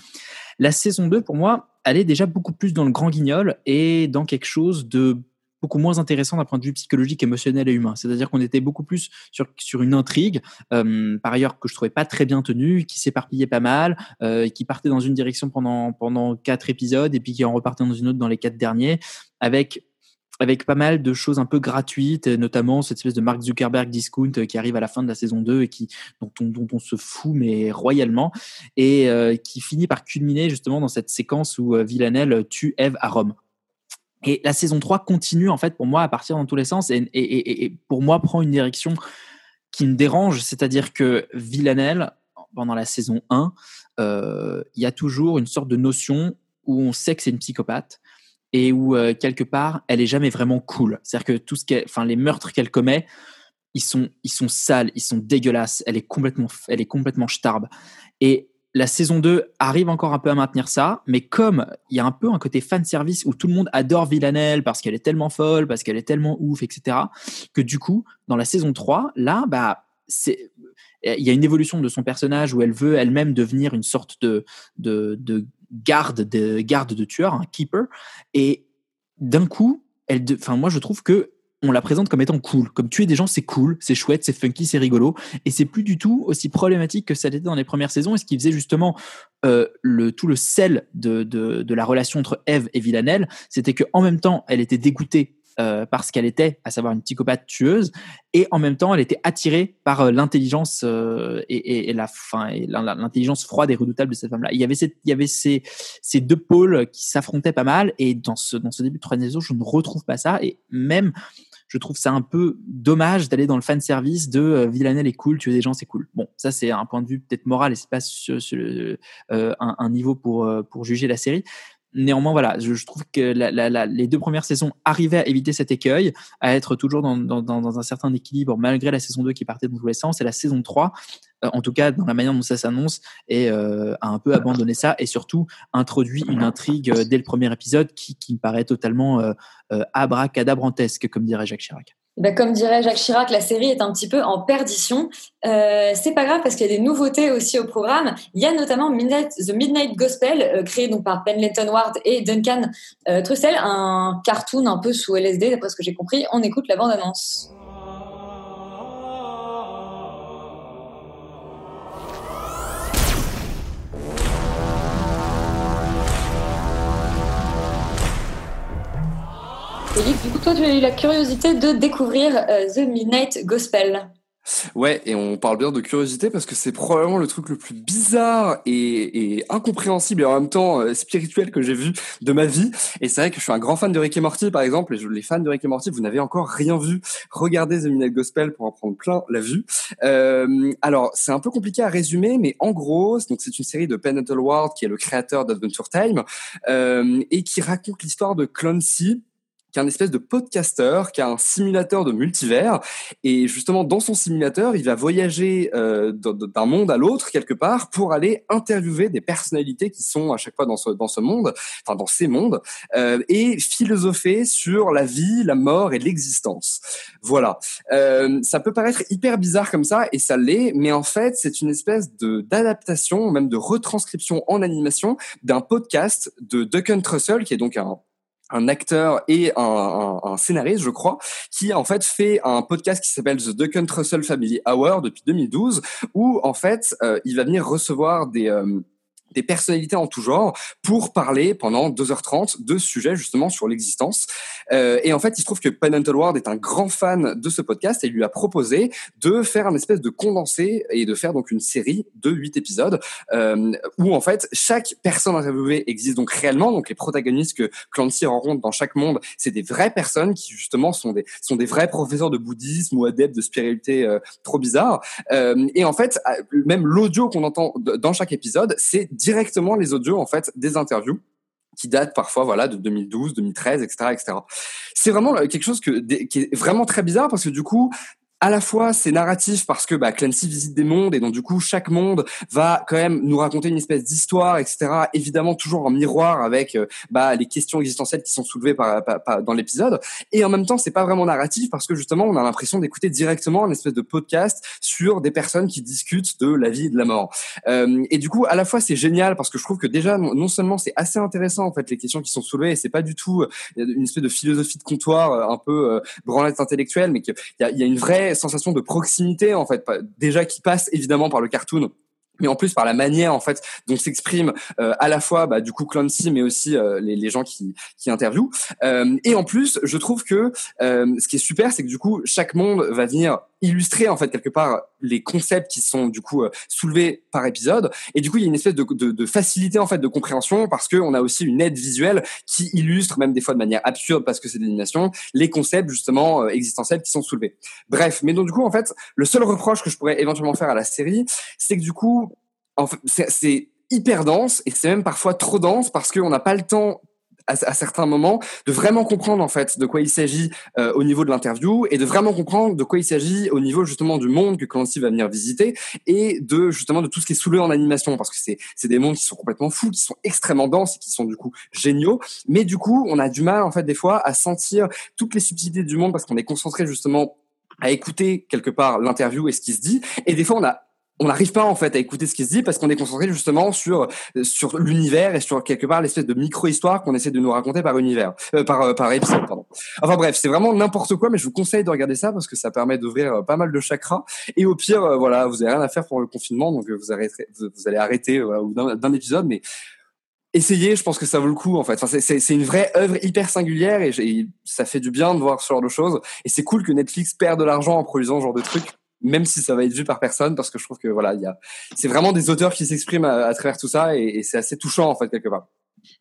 La saison 2 pour moi, elle est déjà beaucoup plus dans le grand guignol et dans quelque chose de beaucoup moins intéressant d'un point de vue psychologique, émotionnel et humain. C'est-à-dire qu'on était beaucoup plus sur, sur une intrigue, euh, par ailleurs que je trouvais pas très bien tenue, qui s'éparpillait pas mal, euh, qui partait dans une direction pendant pendant quatre épisodes et puis qui en repartait dans une autre dans les quatre derniers, avec avec pas mal de choses un peu gratuites, notamment cette espèce de Mark Zuckerberg discount qui arrive à la fin de la saison 2 et qui, dont, on, dont on se fout mais royalement, et euh, qui finit par culminer justement dans cette séquence où euh, Villanelle tue Eve à Rome. Et la saison 3 continue, en fait, pour moi, à partir dans tous les sens, et, pour moi, prend une direction qui me dérange, c'est-à-dire que Villanelle, pendant la saison 1, euh, il y a toujours une sorte de notion où on sait que c'est une psychopathe, et où euh, quelque part elle est jamais vraiment cool. C'est-à-dire que tout ce qu'elle, enfin les meurtres qu'elle commet, ils sont ils sont sales, ils sont dégueulasses. Elle est complètement elle est complètement starbe. Et la saison 2 arrive encore un peu à maintenir ça, mais comme il y a un peu un côté fan service où tout le monde adore Villanelle parce qu'elle est tellement folle, parce qu'elle est tellement ouf, etc., que du coup, dans la saison 3, là, bah, c'est, il y a une évolution de son personnage où elle veut elle-même devenir une sorte de, de, de garde, de garde de tueur, un keeper, et d'un coup, elle, enfin, moi, je trouve que on la présente comme étant cool. Comme tuer des gens, c'est cool, c'est chouette, c'est funky, c'est rigolo. Et c'est plus du tout aussi problématique que ça l'était dans les premières saisons. Et ce qui faisait justement euh, le, tout le sel de, de, la relation entre Eve et Villanelle, c'était qu'en même temps, elle était dégoûtée euh, parce qu'elle était, à savoir une psychopathe tueuse, et en même temps, elle était attirée par euh, l'intelligence euh, et, la fin, et l'intelligence froide et redoutable de cette femme-là. Il y avait, il y avait ces, ces deux pôles qui s'affrontaient pas mal, et dans ce, dans ce début de troisième saison, je ne retrouve pas ça, et même je trouve ça un peu dommage d'aller dans le fan service de euh, Villanelle est cool, tuer des gens c'est cool. Bon, ça c'est un point de vue peut-être moral et c'est pas euh, un, un, niveau pour euh, pour juger la série. Néanmoins, voilà, je, je trouve que la, la, la, les deux premières saisons arrivaient à éviter cet écueil, à être toujours dans, dans, dans un certain équilibre, malgré la saison 2 qui partait dans tous les sens. Et la saison 3, euh, en tout cas dans la manière dont ça s'annonce, et euh, a un peu abandonné ça, et surtout introduit une intrigue euh, dès le premier épisode qui, qui me paraît totalement euh, euh, abracadabrantesque, comme dirait Jacques Chirac. Ben, comme dirait Jacques Chirac, la série est un petit peu en perdition. Euh, c'est pas grave parce qu'il y a des nouveautés aussi au programme. Il y a notamment Midnight, The Midnight Gospel, euh, créé donc par Pendleton Ward et Duncan euh, Trussell, un cartoon un peu sous LSD, d'après ce que j'ai compris. On écoute la bande-annonce. Philippe, du coup, toi, tu as eu la curiosité de découvrir euh, The Midnight Gospel. Ouais, et on parle bien de curiosité parce que c'est probablement le truc le plus bizarre et, et incompréhensible et en même temps euh, spirituel que j'ai vu de ma vie. Et c'est vrai que je suis un grand fan de Rick et Morty, par exemple. Et je, les fans de Rick et Morty, vous n'avez encore rien vu. Regardez The Midnight Gospel pour en prendre plein la vue. Euh, alors, c'est un peu compliqué à résumer, mais en gros, donc c'est une série de Pendleton Ward qui est le créateur d'Adventure Time euh, et qui raconte l'histoire de Clancy qui est un espèce de podcaster, qui a un simulateur de multivers. Et justement, dans son simulateur, il va voyager euh, d'un monde à l'autre, quelque part, pour aller interviewer des personnalités qui sont à chaque fois dans ce, dans ce monde, enfin dans ces mondes, euh, et philosopher sur la vie, la mort et l'existence. Voilà. Euh, ça peut paraître hyper bizarre comme ça, et ça l'est, mais en fait, c'est une espèce de d'adaptation, même de retranscription en animation d'un podcast de Duncan Trussell, qui est donc un un acteur et un, scénariste, je crois, qui en fait fait un podcast qui s'appelle The Duncan Trussell Family Hour depuis 2012, où en fait euh, il va venir recevoir des euh, des personnalités en tout genre pour parler pendant 2h30 de sujets justement sur l'existence. Euh, et en fait, il se trouve que Penantle Ward est un grand fan de ce podcast et lui a proposé de faire un espèce de condensé et de faire donc une série de 8 épisodes euh, où en fait chaque personne interviewée existe donc réellement. Donc les protagonistes que Clancy rencontre dans chaque monde, c'est des vraies personnes qui justement sont des sont des vrais professeurs de bouddhisme ou adeptes de spiritualité euh, trop bizarre. Euh, et en fait, même l'audio qu'on entend dans chaque épisode, c'est directement les audios en fait des interviews qui datent parfois voilà de 2012, 2013, etc., etc. C'est vraiment quelque chose que, qui est vraiment très bizarre parce que du coup, à la fois c'est narratif parce que bah, Clancy visite des mondes et donc du coup chaque monde va quand même nous raconter une espèce d'histoire, etc. Évidemment toujours en miroir avec euh, bah, les questions existentielles qui sont soulevées par, par, par dans l'épisode. Et en même temps c'est pas vraiment narratif parce que justement on a l'impression d'écouter directement une espèce de podcast sur des personnes qui discutent de la vie et de la mort. Euh, et du coup à la fois c'est génial parce que je trouve que déjà non, seulement c'est assez intéressant en fait les questions qui sont soulevées et c'est pas du tout euh, une espèce de philosophie de comptoir euh, un peu euh, branlette intellectuelle mais qu'il y a, y a une vraie sensation de proximité en fait déjà qui passe évidemment par le cartoon mais en plus par la manière en fait dont s'exprime euh, à la fois bah, du coup Clancy mais aussi euh, les, les, gens qui, qui interviewent. Euh, et en plus je trouve que ce qui est super c'est que du coup chaque monde va venir illustrer en fait quelque part les concepts qui sont du coup soulevés par épisode. Et du coup il y a une espèce de, de, de facilité en fait de compréhension parce que on a aussi une aide visuelle qui illustre même des fois de manière absurde parce que c'est l'animation les concepts justement existentiels qui sont soulevés. Bref mais donc du coup en fait le seul reproche que je pourrais éventuellement faire à la série c'est que du coup en fait, c'est hyper dense et c'est même parfois trop dense parce qu'on n'a pas le temps à, à, certains moments, de vraiment comprendre en fait de quoi il s'agit euh, au niveau de l'interview et de vraiment comprendre de quoi il s'agit au niveau justement du monde que Clancy va venir visiter et de justement de tout ce qui est soulevé en animation parce que c'est c'est des mondes qui sont complètement fous, qui sont extrêmement denses et qui sont du coup géniaux, mais du coup on a du mal en fait des fois à sentir toutes les subtilités du monde parce qu'on est concentré justement à écouter quelque part l'interview et ce qui se dit et des fois on a on n'arrive pas en fait à écouter ce qui se dit parce qu'on est concentré justement sur sur l'univers et sur quelque part l'espèce de micro histoire qu'on essaie de nous raconter par univers euh, par euh, par épisode pardon. Enfin bref, c'est vraiment n'importe quoi mais je vous conseille de regarder ça parce que ça permet d'ouvrir euh, pas mal de chakras et au pire euh, voilà, vous avez rien à faire pour le confinement donc vous arrêterez vous, allez arrêter voilà, d'un épisode mais essayez, je pense que ça vaut le coup en fait. Enfin, c'est une vraie œuvre hyper singulière et, ça fait du bien de voir ce genre de choses. Et c'est cool que Netflix perde de l'argent en produisant ce genre de trucs même si ça va être vu par personne, parce que je trouve que voilà, il y a, c'est vraiment des auteurs qui s'expriment à, à, travers tout ça, et, et c'est assez touchant en fait quelque part.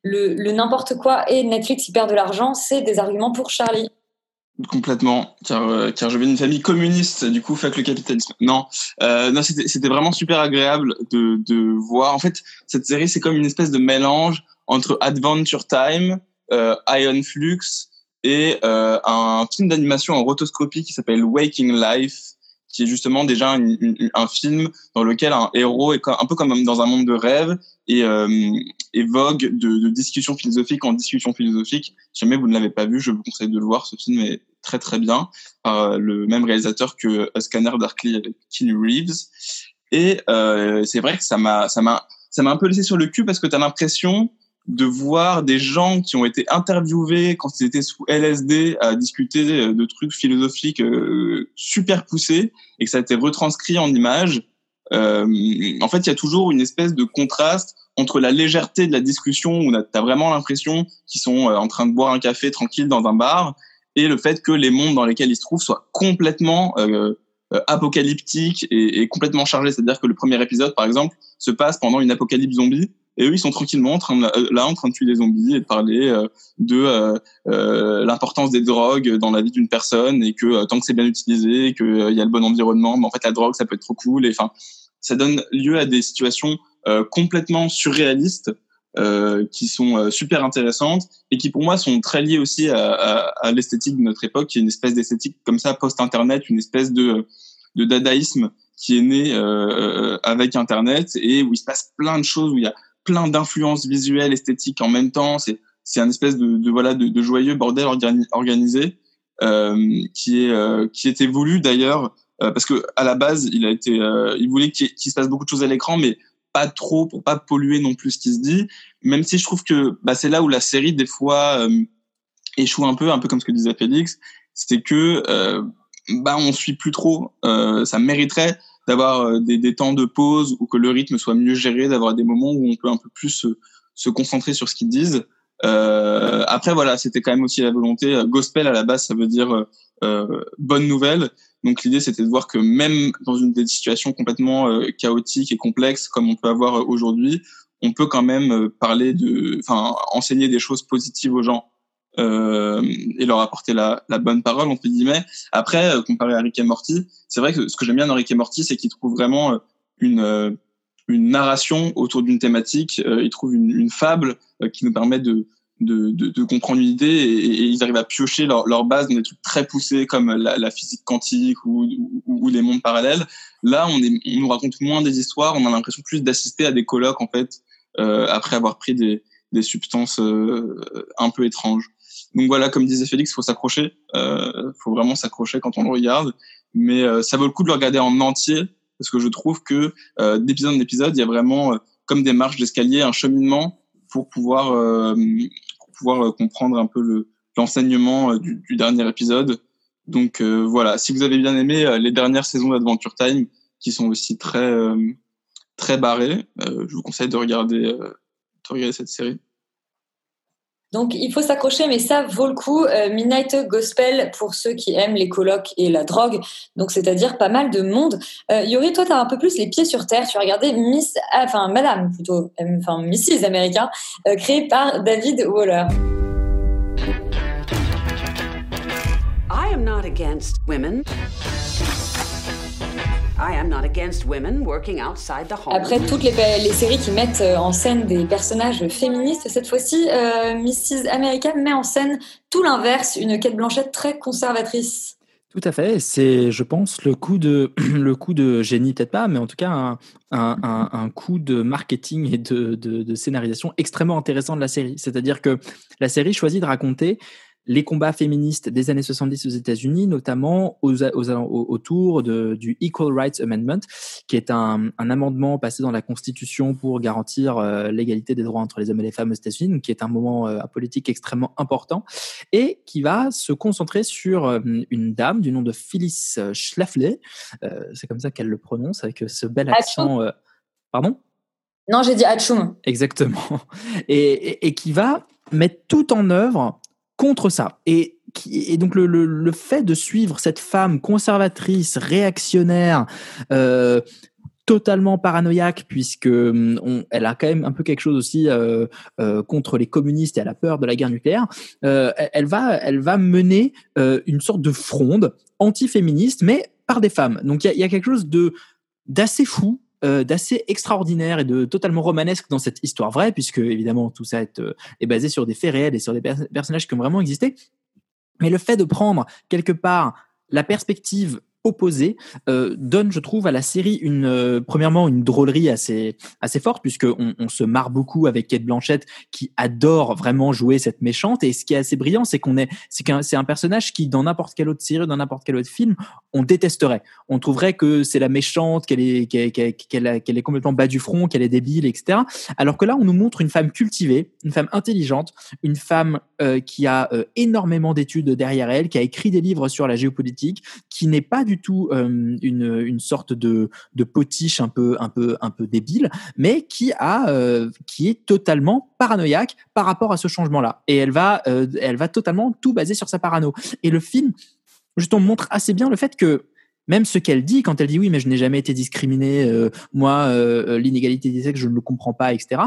Le, le n'importe quoi et Netflix qui perd de l'argent, c'est des arguments pour Charlie. Complètement, car, euh, car je viens d'une famille communiste, du coup, fuck le capitalisme. Non, euh, non c'était vraiment super agréable de, de voir. En fait, cette série, c'est comme une espèce de mélange entre Adventure Time, euh, Iron Flux et euh, un film d'animation en rotoscopie qui s'appelle Waking Life, qui est justement déjà un film dans lequel un héros est un peu comme dans un monde de rêve et, euh, vogue de, de discussion philosophique en discussion philosophique. Si jamais vous ne l'avez pas vu, je vous conseille de le voir. Ce film est très très bien par le même réalisateur que Scanner Darkly avec Keanu Reeves. Et euh, c'est vrai que ça m'a ça m'a ça m'a un peu laissé sur le cul parce que tu as l'impression de voir des gens qui ont été interviewés quand ils étaient sous LSD à discuter de trucs philosophiques euh, super poussés et que ça a été retranscrit en images. Euh, en fait, il y a toujours une espèce de contraste entre la légèreté de la discussion où tu as vraiment l'impression qu'ils sont en train de boire un café tranquille dans un bar et le fait que les mondes dans lesquels ils se trouvent soient complètement euh, apocalyptiques et complètement chargés. C'est-à-dire que le premier épisode, par exemple, se passe pendant une apocalypse zombie et eux, ils sont tranquillement de, là en train de tuer des zombies et de parler euh, de euh, euh, l'importance des drogues dans la vie d'une personne et que euh, tant que c'est bien utilisé, qu'il euh, y a le bon environnement, mais en fait la drogue ça peut être trop cool. Et enfin, ça donne lieu à des situations euh, complètement surréalistes qui sont super intéressantes et qui pour moi sont très liées aussi à, l'esthétique de notre époque, qui est une espèce d'esthétique comme ça post-internet, une espèce de dadaïsme qui est né avec Internet et où il se passe plein de choses où il y a plein d'influences visuelles, esthétiques en même temps. C'est c'est un espèce de, voilà de, joyeux bordel organi organisé euh, qui est euh, qui était voulu d'ailleurs euh, parce que à la base il a été il voulait qu'il qu se passe beaucoup de choses à l'écran mais pas trop pour pas polluer non plus ce qui se dit. Même si je trouve que bah, c'est là où la série des fois échoue un peu, un peu comme ce que disait Félix, c'est que bah on suit plus trop. ça mériterait d'avoir des, des, temps de pause ou que le rythme soit mieux géré, d'avoir des moments où on peut un peu plus se, se concentrer sur ce qu'ils disent. Euh, après, voilà, c'était quand même aussi la volonté. Gospel, à la base, ça veut dire euh, bonne nouvelle. Donc l'idée, c'était de voir que même dans une des situations complètement euh, chaotiques et complexes comme on peut avoir aujourd'hui, on peut quand même parler de, enfin, enseigner des choses positives aux gens. Euh, et leur apporter la, la, bonne parole entre guillemets. Après, euh, comparé à Rick et Morty, c'est vrai que ce que j'aime bien dans Rick et Morty, c'est qu'ils trouvent vraiment euh, une une narration autour d'une thématique. ils trouvent une, une fable qui nous permet de de, de, comprendre une idée et, et, ils arrivent à piocher leur, leur base dans des trucs très poussés comme la, la physique quantique ou, ou, ou, les mondes parallèles. Là, on, est, on nous raconte moins des histoires, on a l'impression plus d'assister à des colloques en fait euh, après avoir pris des, des substances euh, un peu étranges. Donc voilà, comme disait Félix, faut s'accrocher. Euh, faut vraiment s'accrocher quand on le regarde. Mais euh, ça vaut le coup de le regarder en entier parce que je trouve que euh, d'épisode en épisode, il y a vraiment euh, comme des marches d'escalier, un cheminement pour pouvoir euh, pour pouvoir euh, comprendre un peu le l'enseignement du, du, dernier épisode. Donc voilà, si vous avez bien aimé les dernières saisons d'Adventure Time, qui sont aussi très très barrées, je vous conseille de regarder de regarder cette série. Donc il faut s'accrocher, mais ça vaut le coup. Euh, Midnight Gospel pour ceux qui aiment les colocs et la drogue, donc c'est-à-dire pas mal de monde. Euh, Yuri, toi, tu as un peu plus les pieds sur terre. Tu as regardé Miss, enfin Madame plutôt, enfin Mrs. Américain, euh, par David Waller. I am not against women. Après toutes les, les séries qui mettent euh, en scène des personnages féministes, cette fois-ci, euh, Mrs. America met en scène tout l'inverse, une Kate Blanchett très conservatrice. Tout à fait. C'est, je pense, le coup de, *clears throat* le coup de génie, peut-être pas, mais en tout cas, un, un, un, un coup de marketing et de, de, de scénarisation extrêmement intéressant de la série. C'est-à-dire que la série choisit de raconter les combats féministes des années 70 aux États-Unis, notamment aux, aux, autour de, du Equal Rights Amendment, qui est un, un, amendement passé dans la Constitution pour garantir euh, l'égalité des droits entre les hommes et les femmes aux États-Unis, qui est un moment euh, politique extrêmement important, et qui va se concentrer sur euh, une dame du nom de Phyllis Schlafly, c'est comme ça qu'elle le prononce, avec ce bel accent. Pardon? Non, j'ai dit Hatchoum. Exactement. Et, et, et qui va mettre tout en œuvre contre ça. Et, donc le, fait de suivre cette femme conservatrice, réactionnaire, euh, totalement paranoïaque puisque on, elle a quand même un peu quelque chose aussi euh, euh, contre les communistes et elle a peur de la guerre nucléaire. Elle va, elle va mener une sorte de fronde anti-féministe, mais par des femmes. Donc il y a, y a, quelque chose de d'assez fou euh, d'assez extraordinaire et de totalement romanesque dans cette histoire vraie, puisque évidemment tout ça est, euh, basé sur des faits réels et sur des per personnages qui ont vraiment existé. Mais le fait de prendre quelque part la perspective opposé euh, donne, je trouve, à la série une euh, premièrement une drôlerie assez assez forte puisque on, on, se marre beaucoup avec Kate Blanchett qui adore vraiment jouer cette méchante et ce qui est assez brillant, c'est qu'on est c'est qu'un c'est un personnage qui dans n'importe quelle autre série, dans n'importe quel autre film, on détesterait, on trouverait que c'est la méchante, qu'elle est qu'elle qu'elle qu'elle est complètement bas du front, qu'elle est débile, etc. Alors que là, on nous montre une femme cultivée, une femme intelligente, une femme euh, qui a euh, énormément d'études derrière elle, qui a écrit des livres sur la géopolitique, qui n'est pas du tout euh, une, une sorte de, de potiche un peu un peu un peu débile, mais qui a euh, qui est totalement paranoïaque par rapport à ce changement-là. Et elle va euh, elle va totalement tout baser sur sa parano. Et le film justement montre assez bien le fait que même ce qu'elle dit quand elle dit oui mais je n'ai jamais été discriminée, moi l'inégalité des sexes je ne le comprends pas, etc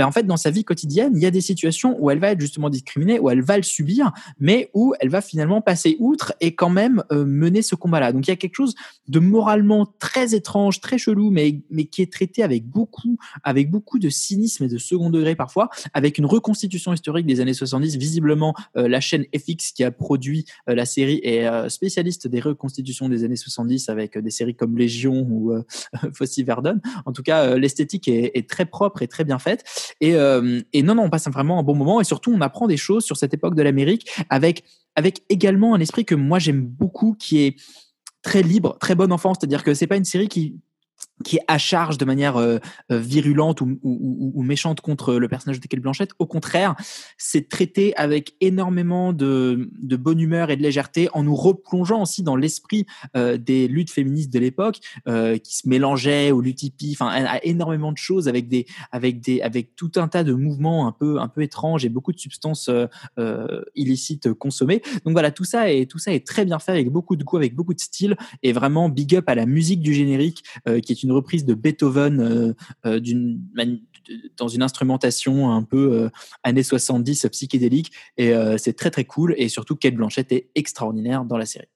ben en fait, dans sa vie quotidienne, il y a des situations où elle va être justement discriminée, où elle va le subir, mais où elle va finalement passer outre et quand même euh, mener ce combat-là. Donc il y a quelque chose de moralement très étrange, très chelou, mais, mais qui est traité avec beaucoup, avec beaucoup de cynisme et de second degré parfois, avec une reconstitution historique des années 70. Visiblement, euh, la chaîne FX qui a produit euh, la série est euh, spécialiste des reconstitutions des années 70 avec des séries comme Légion ou *laughs* Fossey Verdon. En tout cas, l'esthétique est, est très propre et très bien faite. Et, euh, et non, non, on passe vraiment un bon moment. Et surtout on apprend des choses sur cette époque de l'Amérique avec avec également un esprit que moi j'aime beaucoup qui est très libre, très bon enfant, c'est-à-dire que c'est pas une série qui qui est à charge de manière euh, virulente ou, méchante contre le personnage de Kate Blanchett. Au contraire, c'est traité avec énormément de, bonne humeur et de légèreté en nous replongeant aussi dans l'esprit euh, des luttes féministes de l'époque euh, qui se mélangeaient aux luttes hippies. Enfin, a énormément de choses avec des, avec des, avec tout un tas de mouvements un peu, un peu étranges et beaucoup de substances euh, illicites consommées. Donc voilà, tout ça est, tout ça est très bien fait avec beaucoup de goût, avec beaucoup de style et vraiment big up à la musique du générique qui est une reprise de Beethoven euh, euh, d'une dans une instrumentation un peu euh, années 70 psychédélique et c'est très très cool et surtout Kate Blanchett est extraordinaire dans la série.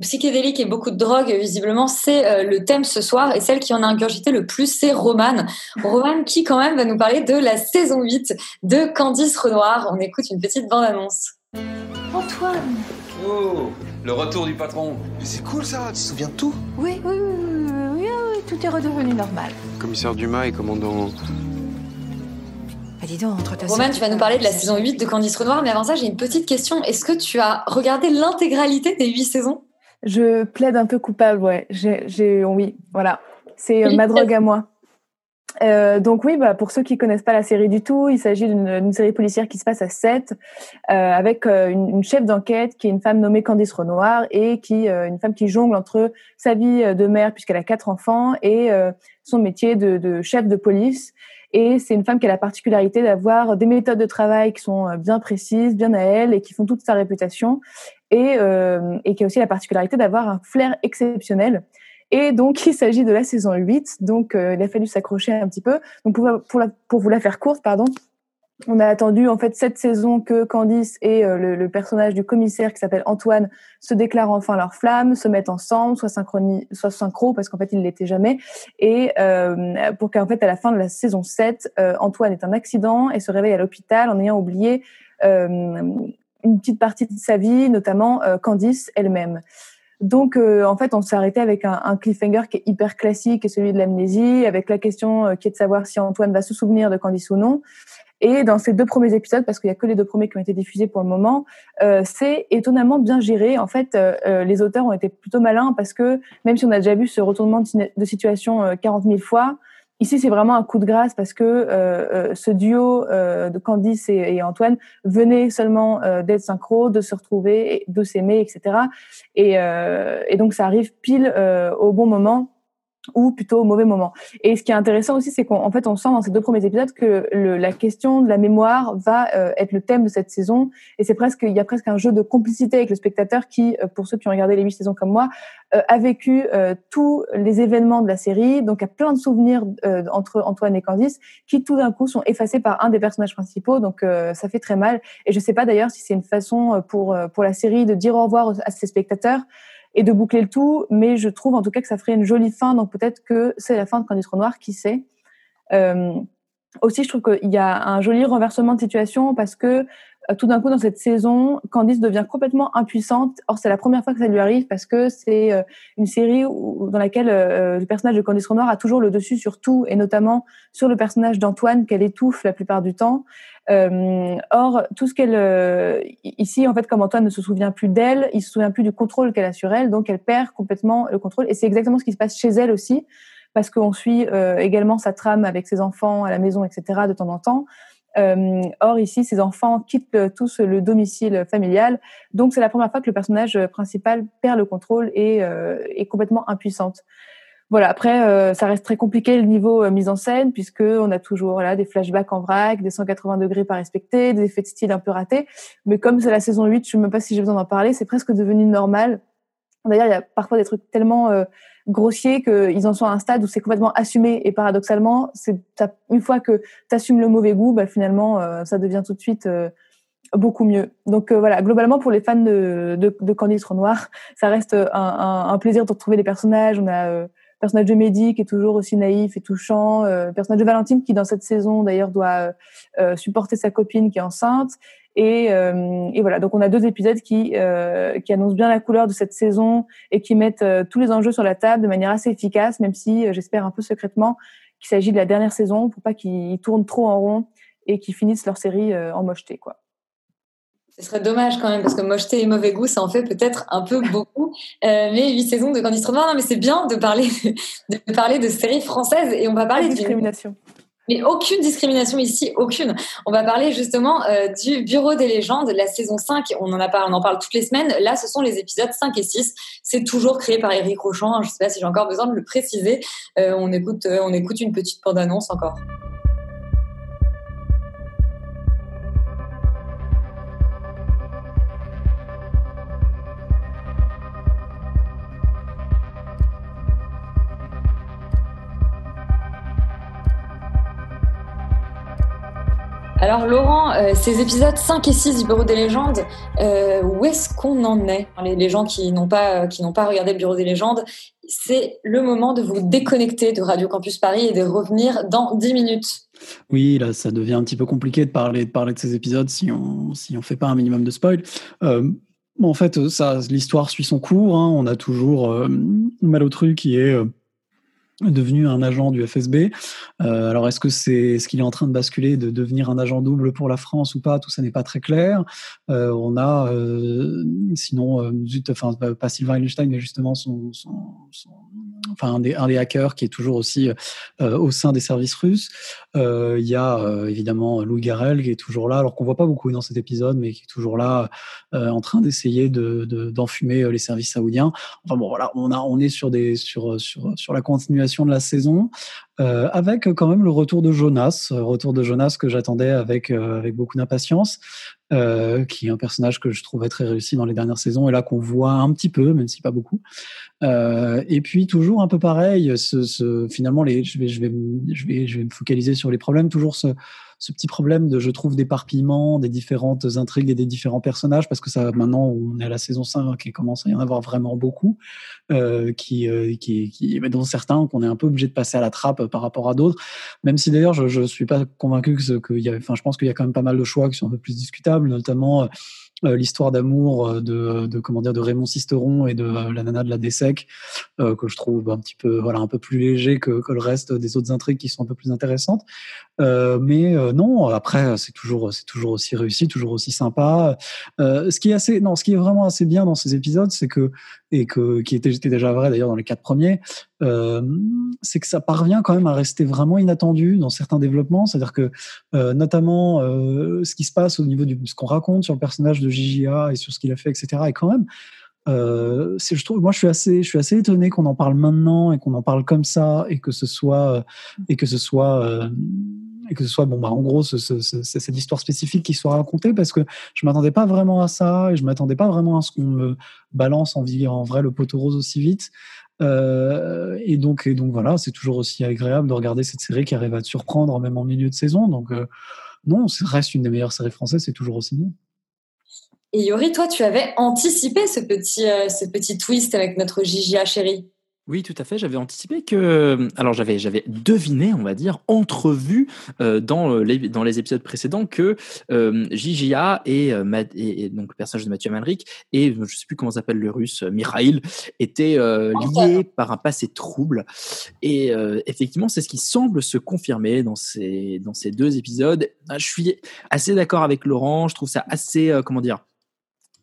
Psychédélique et beaucoup de drogue, visiblement, c'est euh, le thème ce soir. Et celle qui en a ingurgité le plus, c'est Romane. Romane qui, quand même, va nous parler de la saison 8 de Candice Renoir. On écoute une petite bande-annonce. Antoine Oh, le retour du patron. Mais c'est cool ça, tu te souviens de tout? Oui, oui, oui, oui, tout est redevenu normal. Commissaire Dumas et commandant bah dis donc, entre ta Roman, tu vas nous parler de la saison 8 de Candice Renoir, mais avant ça, j'ai une petite question. Est-ce que tu as regardé l'intégralité des 8 saisons? Je plaide un peu coupable, ouais. J'ai, oui, voilà. C'est euh, ma drogue à moi. Euh, donc oui, bah, pour ceux qui connaissent pas la série du tout, il s'agit d'une série policière qui se passe à 7, euh, avec euh, une, une, chef d'enquête qui est une femme nommée Candice Renoir et qui euh, une femme qui jongle entre sa vie de mère puisqu'elle a quatre enfants et euh, son métier de, de, chef de police. Et c'est une femme qui a la particularité d'avoir des méthodes de travail qui sont bien précises, bien à elle et qui font toute sa réputation, et, et qui a aussi la particularité d'avoir un flair exceptionnel. Et donc, il s'agit de la saison 8. Donc, euh, il a fallu s'accrocher un petit peu. Donc, pour, la, pour vous la faire courte, pardon, on a attendu en fait cette saison que Candice et euh, le, le, personnage du commissaire qui s'appelle Antoine se déclarent enfin leur flamme, se mettent ensemble, soit synchronie, soit synchro parce qu'en fait ils l'étaient jamais, et euh, pour qu'en fait à la fin de la saison 7, euh, Antoine ait un accident et se réveille à l'hôpital en ayant oublié euh, une petite partie de sa vie, notamment Candice elle-même. Donc, en fait, on s'est arrêté avec un, cliffhanger qui est hyper classique, et celui de l'amnésie, avec la question qui est de savoir si Antoine va se souvenir de Candice ou non. Et dans ces deux premiers épisodes, parce qu'il y a que les deux premiers qui ont été diffusés pour le moment, euh, c'est étonnamment bien géré. En fait, euh, euh les auteurs ont été plutôt malins parce que même si on a déjà vu ce retournement de, situation euh, 40 000 fois, ici c'est vraiment un coup de grâce parce que euh, euh ce duo de Candice et, Antoine venait seulement d'être synchro, de se retrouver, de s'aimer, etc. Et, et, donc ça arrive pile au bon moment ou plutôt au mauvais moment. Et ce qui est intéressant aussi, c'est qu'en fait, on sent dans ces deux premiers épisodes que le, la question de la mémoire va euh, être le thème de cette saison. Et c'est presque, il y a presque un jeu de complicité avec le spectateur qui, euh, pour ceux qui ont regardé les huit saisons comme moi, euh, a vécu tous les événements de la série, donc a plein de souvenirs entre Antoine et Candice, qui tout d'un coup sont effacés par un des personnages principaux. Donc ça fait très mal. Et je sais pas d'ailleurs si c'est une façon pour pour la série de dire au revoir à ses spectateurs et de boucler le tout. Mais je trouve en tout cas que ça ferait une jolie fin. Donc peut-être que c'est la fin de Candice Renoir, qui sait. Euh, aussi, je trouve qu'il y a un joli renversement de situation parce que tout d'un coup, dans cette saison, Candice devient complètement impuissante. Or, c'est la première fois que ça lui arrive parce que c'est euh, une série dans laquelle euh, le personnage de Candice Renoir a toujours le dessus sur tout, et notamment sur le personnage d'Antoine qu'elle étouffe la plupart du temps. Euh, or, tout ce qu'elle euh, ici, en fait, comme Antoine ne se souvient plus d'elle, il se souvient plus du contrôle qu'elle a sur elle, donc elle perd complètement le contrôle. Et c'est exactement ce qui se passe chez elle aussi, parce qu'on suit euh, également sa trame avec ses enfants à la maison, etc. de temps en temps. Or ici, ses enfants quittent tous le domicile familial, donc c'est la première fois que le personnage principal perd le contrôle et est complètement impuissante voilà. Après, euh, ça reste très compliqué le niveau euh, mise en scène puisque on a toujours voilà des flashbacks en vrac, des 180 degrés pas respectés, des effets de style un peu ratés. Mais comme c'est la saison 8, je ne sais même pas si j'ai besoin d'en parler. C'est presque devenu normal. D'ailleurs, il y a parfois des trucs tellement euh, grossiers qu'ils en sont à un stade où c'est complètement assumé. Et paradoxalement, c'est une fois que tu assumes le mauvais goût, bah, finalement, euh, ça devient tout de suite beaucoup mieux. Donc voilà, globalement pour les fans de, de, de Candice Renoir, *laughs* ça reste un, un, un, plaisir de retrouver les personnages. On a personnage de Mehdi qui est toujours aussi naïf et touchant, euh, personnage de Valentine qui dans cette saison d'ailleurs doit euh, supporter sa copine qui est enceinte. Et, euh, et, voilà, donc on a deux épisodes qui, euh, qui annoncent bien la couleur de cette saison et qui mettent euh, tous les enjeux sur la table de manière assez efficace, même si j'espère un peu secrètement qu'il s'agit de la dernière saison pour pas qu'ils tournent trop en rond et qu'ils finissent leur série en mocheté. Quoi. Ce serait dommage quand même, parce que mocheté et mauvais goût, ça en fait peut-être un peu beaucoup. Euh, mais huit saisons de Candice Renoir, non, mais c'est bien de parler de, de, parler de séries françaises et on va parler de discrimination. Mais aucune discrimination ici, aucune. On va parler justement euh, du Bureau des légendes, la saison 5. On en, a parlé, on en parle toutes les semaines. Là, ce sont les épisodes 5 et 6. C'est toujours créé par Eric Rochon. Je ne sais pas si j'ai encore besoin de le préciser. Euh, on, écoute, on écoute une petite bande-annonce encore. Alors Laurent, euh, ces épisodes 5 et 6 du Bureau des légendes, euh, où est-ce qu'on en est les, gens qui n'ont pas, n'ont pas regardé le Bureau des légendes, c'est le moment de vous déconnecter de Radio Campus Paris et de revenir dans 10 minutes. Oui, là, ça devient un petit peu compliqué de parler de, parler de ces épisodes si on si on fait pas un minimum de spoil. Euh, en fait, ça, l'histoire suit son cours. Hein. On a toujours euh, Malotru qui est euh, devenu un agent du FSB. Euh, alors, est-ce que c'est, est-ce qu'il est en train de basculer, de devenir un agent double pour la France ou pas? Tout ça n'est pas très clair. Euh, on a, euh, sinon, pas Sylvain Einstein, mais justement son, enfin, un des, un des, hackers qui est toujours aussi au sein des services russes. Il y a évidemment Louis Garrel qui est toujours là, alors qu'on voit pas beaucoup dans cet épisode, mais qui est toujours là, en train d'essayer de, de, d'enfumer les services saoudiens. Enfin bon, voilà, on a, on est sur des, sur, sur, sur la continuation de la saison. Euh, avec quand même le retour de Jonas, retour de Jonas que j'attendais avec euh, avec beaucoup d'impatience, euh, qui est un personnage que je trouvais très réussi dans les dernières saisons et là qu'on voit un petit peu, même si pas beaucoup. Euh, et puis toujours un peu pareil, ce, ce, finalement, les, je, vais, je, vais, je, vais, je vais me focaliser sur les problèmes, toujours ce, ce petit problème de, je trouve, d'éparpillement des différentes intrigues et des différents personnages, parce que ça, maintenant, on est à la saison 5 et commence à y en avoir vraiment beaucoup, euh, qui, euh, qui, qui, dont certains qu'on est un peu obligé de passer à la trappe par rapport à d'autres, même si d'ailleurs, je ne suis pas convaincu que, que y a, enfin, je pense qu'il y a quand même pas mal de choix qui sont un peu plus discutables, notamment euh, l'histoire d'amour euh, de, de, comment dire de Raymond Sisteron et de euh, la nana de la Dessec euh, que je trouve un petit peu voilà un peu plus léger que, que, le reste des autres intrigues qui sont un peu plus intéressantes mais non après c'est toujours c'est toujours aussi réussi toujours aussi sympa ce qui est assez non ce qui est vraiment assez bien dans ces épisodes c'est que et que qui était, déjà vrai d'ailleurs dans les quatre premiers, euh, c'est que ça parvient quand même à rester vraiment inattendu dans certains développements. C'est-à-dire que euh, notamment euh, ce qui se passe au niveau de ce qu'on raconte sur le personnage de JJA et sur ce qu'il a fait, etc. Et quand même, euh, je trouve, moi, je suis assez, je suis assez étonné qu'on en parle maintenant et qu'on en parle comme ça et que ce soit et que ce soit euh, et que ce soit bon bah en gros ce, ce, ce, cette histoire spécifique qui soit racontée parce que je m'attendais pas vraiment à ça et je m'attendais pas vraiment à ce qu'on me balance en, en vrai le poteau rose aussi vite. Euh, et donc voilà c'est toujours aussi agréable de regarder cette série qui arrive à te surprendre même en milieu de saison. Donc euh, non ça reste une des meilleures séries françaises c'est toujours aussi bien. Et Yori, toi, tu avais anticipé ce petit, euh, ce petit twist avec notre JJA chérie. Oui, tout à fait. J'avais anticipé que, alors j'avais j'avais deviné, on va dire, entrevu euh, dans les dans les épisodes précédents que euh, JJA et, euh, et, et, donc le personnage de Mathieu Manric et je sais plus comment s'appelle le russe Mikhail étaient euh, liés par un passé trouble. Et euh, effectivement, c'est ce qui semble se confirmer dans ces dans ces deux épisodes. Je suis assez d'accord avec Laurent. Je trouve ça assez euh, comment dire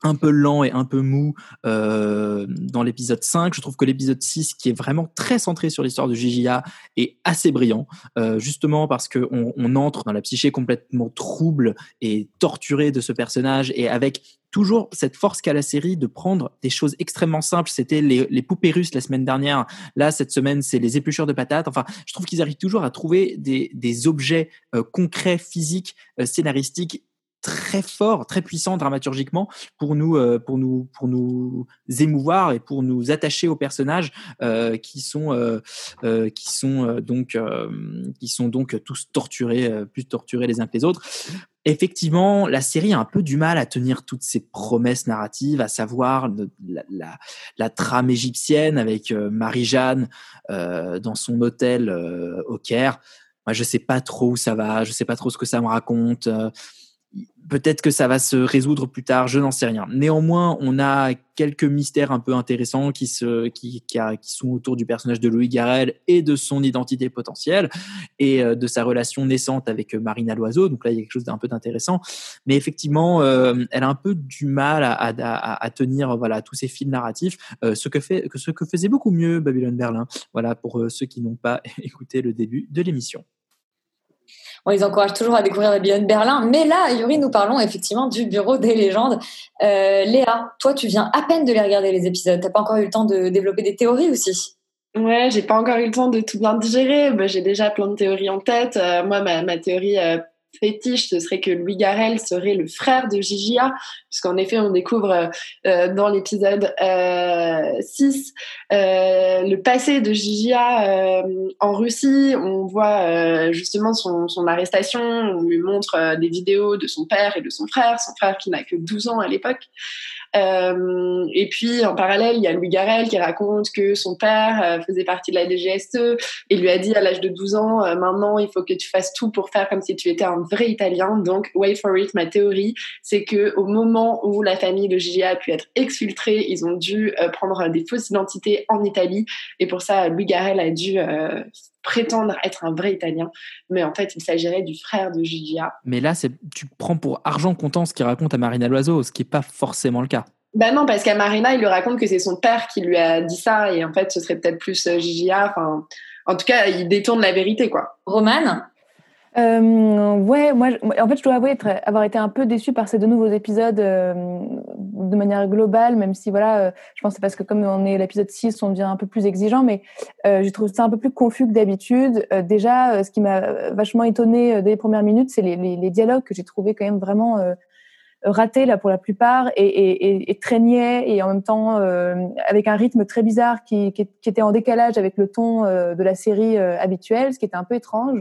un peu lent et un peu mou euh, dans l'épisode 5. Je trouve que l'épisode 6, qui est vraiment très centré sur l'histoire de JJA, est assez brillant, euh, justement parce qu'on on entre dans la psyché complètement trouble et torturée de ce personnage, et avec toujours cette force qu'a la série de prendre des choses extrêmement simples. C'était les, poupées russes la semaine dernière. Là, cette semaine, c'est les éplucheurs de patates. Enfin, je trouve qu'ils arrivent toujours à trouver des, objets euh, concrets, physiques, scénaristiques très fort, très puissant dramaturgiquement pour nous, euh, pour nous, pour nous émouvoir et pour nous attacher aux personnages euh, qui sont, euh, qui sont donc, qui sont donc tous torturés, plus torturés les uns que les autres. Effectivement, la série a un peu du mal à tenir toutes ses promesses narratives, à savoir la, trame égyptienne avec Marie-Jeanne dans son hôtel au Caire. Moi, je sais pas trop où ça va, je sais pas trop ce que ça me raconte. Peut-être que ça va se résoudre plus tard, je n'en sais rien. Néanmoins, on a quelques mystères un peu intéressants qui, se, qui, qui, sont autour du personnage de Louis Garrel et de son identité potentielle et euh, de sa relation naissante avec Marina Loiseau. Donc là, il y a quelque chose d'un peu d'intéressant. Mais effectivement, euh, elle a un peu du mal à, tenir voilà, tous ces fils narratifs, euh, ce, que fait, ce que faisait beaucoup mieux Babylone Berlin. Voilà, pour euh, ceux qui n'ont pas *laughs* écouté le début de l'émission. On les encourage toujours à découvrir la Beyond Berlin. Mais là, Yuri, nous parlons effectivement du Bureau des légendes. Euh, Léa, toi, tu viens à peine de les regarder, les épisodes. T'as pas encore eu le temps de développer des théories aussi? Ouais, j'ai pas encore eu le temps de tout bien digérer. J'ai déjà plein de théories en tête. Euh, moi, ma, ma théorie euh, fétiche, ce serait que Louis Garrel serait le frère de Gigia, puisqu'en effet, on découvre euh, dans l'épisode euh, 6 euh, le passé de Gigia euh, en Russie. On voit euh, justement son, arrestation, on lui montre euh, des vidéos de son père et de son frère, son frère qui n'a que 12 ans à l'époque. Euh, et puis en parallèle, il y a Louis Garrel qui raconte que son père euh, faisait partie de la DGSE et lui a dit à l'âge de 12 ans, euh, maintenant il faut que tu fasses tout pour faire comme si tu étais un vrai Italien. Donc, wait for it, ma théorie, c'est que au moment où la famille de Gigi a pu être exfiltrée, ils ont dû prendre des fausses identités en Italie et pour ça, Louis Garrel a dû prétendre être un vrai Italien, mais en fait, il s'agirait du frère de Gigia. Mais là, tu prends pour argent comptant ce qu'il raconte à Marina Loiseau, ce qui n'est pas forcément le cas. Ben non, parce qu'à Marina, il lui raconte que c'est son père qui lui a dit ça, et en fait, ce serait peut-être plus Gigia. Enfin, en tout cas, il détourne la vérité, quoi. Romane euh, ouais, moi, en fait, je dois avouer être, avoir été un peu déçue par ces deux nouveaux épisodes euh, de manière globale, même si, voilà, euh, je pense que c'est parce que comme on est l'épisode 6, on devient un peu plus exigeant, mais euh, je trouve ça un peu plus confus que d'habitude. Euh, déjà, ce qui m'a vachement étonné dès les premières minutes, c'est les, les, les, dialogues que j'ai trouvé quand même vraiment raté là pour la plupart et, et, et, et et en même temps euh, avec un rythme très bizarre qui, qui, qui, était en décalage avec le ton euh, de la série euh, habituelle, ce qui était un peu étrange.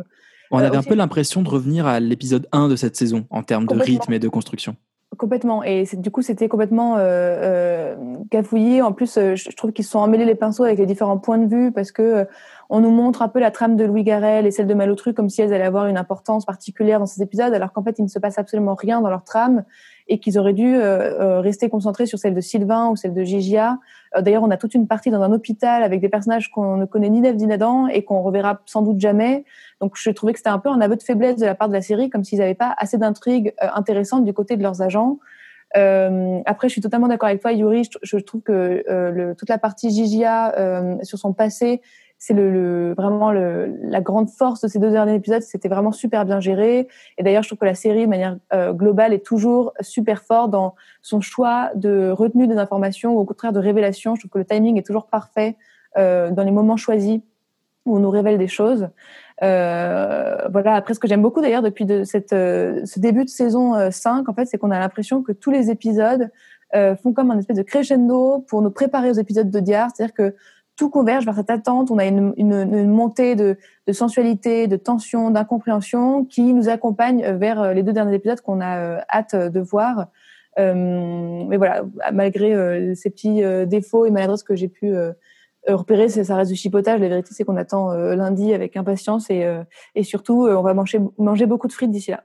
On avait un peu l'impression de revenir à l'épisode 1 de cette saison en termes de rythme et de construction. Complètement. Et du coup, c'était complètement euh, cafouillé. En plus, je trouve qu'ils se sont emmêlés les pinceaux avec les différents points de vue parce que on nous montre un peu la trame de Louis Garrel et celle de Malotru comme si elles allaient avoir une importance particulière dans ces épisodes, alors qu'en fait, il ne se passe absolument rien dans leur trame et qu'ils auraient dû euh, rester concentrés sur celle de Sylvain ou celle de Gigia. Euh, D'ailleurs, on a toute une partie dans un hôpital avec des personnages qu'on ne connaît ni d'Ève ni d'Adam et qu'on reverra sans doute jamais. Donc, je trouvais que c'était un peu un aveu de faiblesse de la part de la série, comme s'ils n'avaient pas assez d'intrigues euh, intéressantes du côté de leurs agents. Euh, après, je suis totalement d'accord avec toi, Yuri. Je, je trouve que euh, le, toute la partie Gigia euh, sur son passé c'est le, le, vraiment le, la grande force de ces deux derniers épisodes. C'était vraiment super bien géré. Et d'ailleurs, je trouve que la série, de manière euh, globale, est toujours super forte dans son choix de retenue des informations ou au contraire de révélation. Je trouve que le timing est toujours parfait euh, dans les moments choisis où on nous révèle des choses. Euh, voilà. Après, ce que j'aime beaucoup d'ailleurs depuis de cette, euh, ce début de saison 5, en fait, c'est qu'on a l'impression que tous les épisodes font comme un espèce de crescendo pour nous préparer aux épisodes de Diar. C'est-à-dire que tout converge vers cette attente. On a une, une, une montée de, de, sensualité, de tension, d'incompréhension qui nous accompagne vers les deux derniers épisodes qu'on a hâte de voir. Euh, mais voilà, malgré euh, ces petits euh, défauts et maladresses que j'ai pu repérer, ça reste du chipotage. La vérité, c'est qu'on attend lundi avec impatience et, et surtout, on va manger, manger beaucoup de frites d'ici là.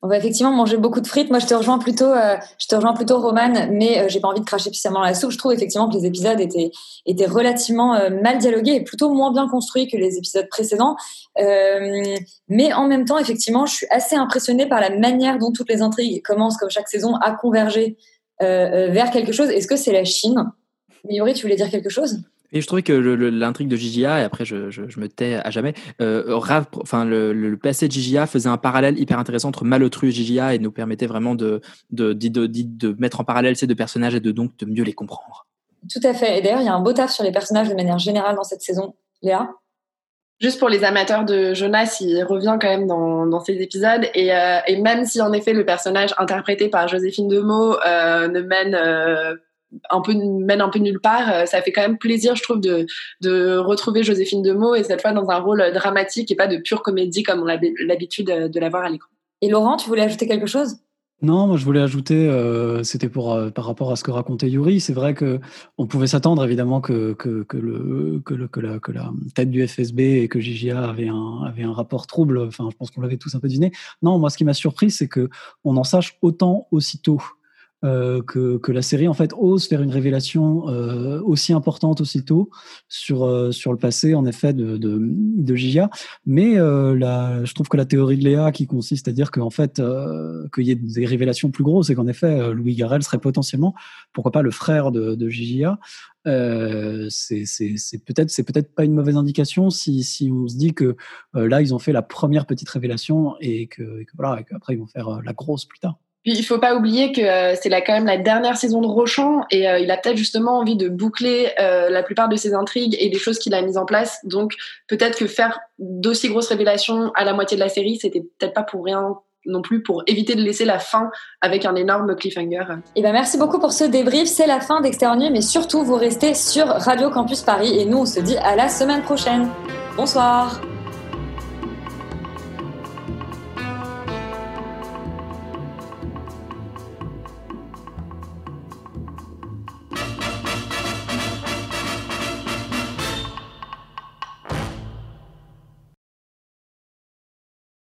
On va effectivement manger beaucoup de frites. Moi, je te rejoins plutôt, euh, je te rejoins plutôt, Romane, mais euh, j'ai pas envie de cracher puissamment la soupe. Je trouve effectivement que les épisodes étaient étaient relativement euh, mal dialogués et plutôt moins bien construits que les épisodes précédents. Euh, mais en même temps, effectivement, je suis assez impressionnée par la manière dont toutes les intrigues commencent, comme chaque saison, à converger vers quelque chose. Est-ce que c'est la Chine? Miori, tu voulais dire quelque chose? Et je trouvais que l'intrigue de GGA, et après je, je, je, me tais à jamais, euh, enfin le, le, passé de GGA faisait un parallèle hyper intéressant entre Malotru et GGA et nous permettait vraiment de, de, de, de, de mettre en parallèle ces deux personnages et de donc de mieux les comprendre. Tout à fait. Et d'ailleurs, il y a un beau taf sur les personnages de manière générale dans cette saison. Léa? Juste pour les amateurs de Jonas, il revient quand même dans, dans ces épisodes. Et, euh, et, même si en effet le personnage interprété par Joséphine Demeaux euh, ne mène euh, un peu mène un peu nulle part. Euh, ça fait quand même plaisir, je trouve, de, de retrouver Joséphine Demeaux et cette fois dans un rôle dramatique et pas de pure comédie comme on a l'habitude de la voir à l'écran. Et Laurent, tu voulais ajouter quelque chose? Non, moi je voulais ajouter, euh, c'était pour euh, par rapport à ce que racontait Yuri. C'est vrai que on pouvait s'attendre évidemment que que, que le que le que la que la tête du FSB et que JJA avait un avait un rapport trouble. Enfin, je pense qu'on l'avait tous un peu deviné. Non, moi ce qui m'a surpris, c'est que on en sache autant aussitôt. Euh, que, que, la série en fait ose faire une révélation euh, aussi importante aussitôt sur euh, sur le passé en effet de de, de Gigia mais euh, la, je trouve que la théorie de Léa qui consiste à dire qu'en fait euh, qu'il y ait des révélations plus grosses et qu'en effet Louis Garrel serait potentiellement pourquoi pas le frère de, de c'est c'est peut-être c'est peut-être pas une mauvaise indication si si on se dit que là ils ont fait la première petite révélation et que, et que voilà et qu'après ils vont faire la grosse plus tard puis il faut pas oublier que euh, c'est quand même la dernière saison de Rochon et euh, il a peut-être justement envie de boucler euh, la plupart de ses intrigues et des choses qu'il a mises en place. Donc peut-être que faire d'aussi grosses révélations à la moitié de la série, c'était peut-être pas pour rien non plus pour éviter de laisser la fin avec un énorme cliffhanger. Et eh ben merci beaucoup pour ce débrief. C'est la fin d'Extérieur mais surtout vous restez sur Radio Campus Paris et nous on se dit à la semaine prochaine. Bonsoir.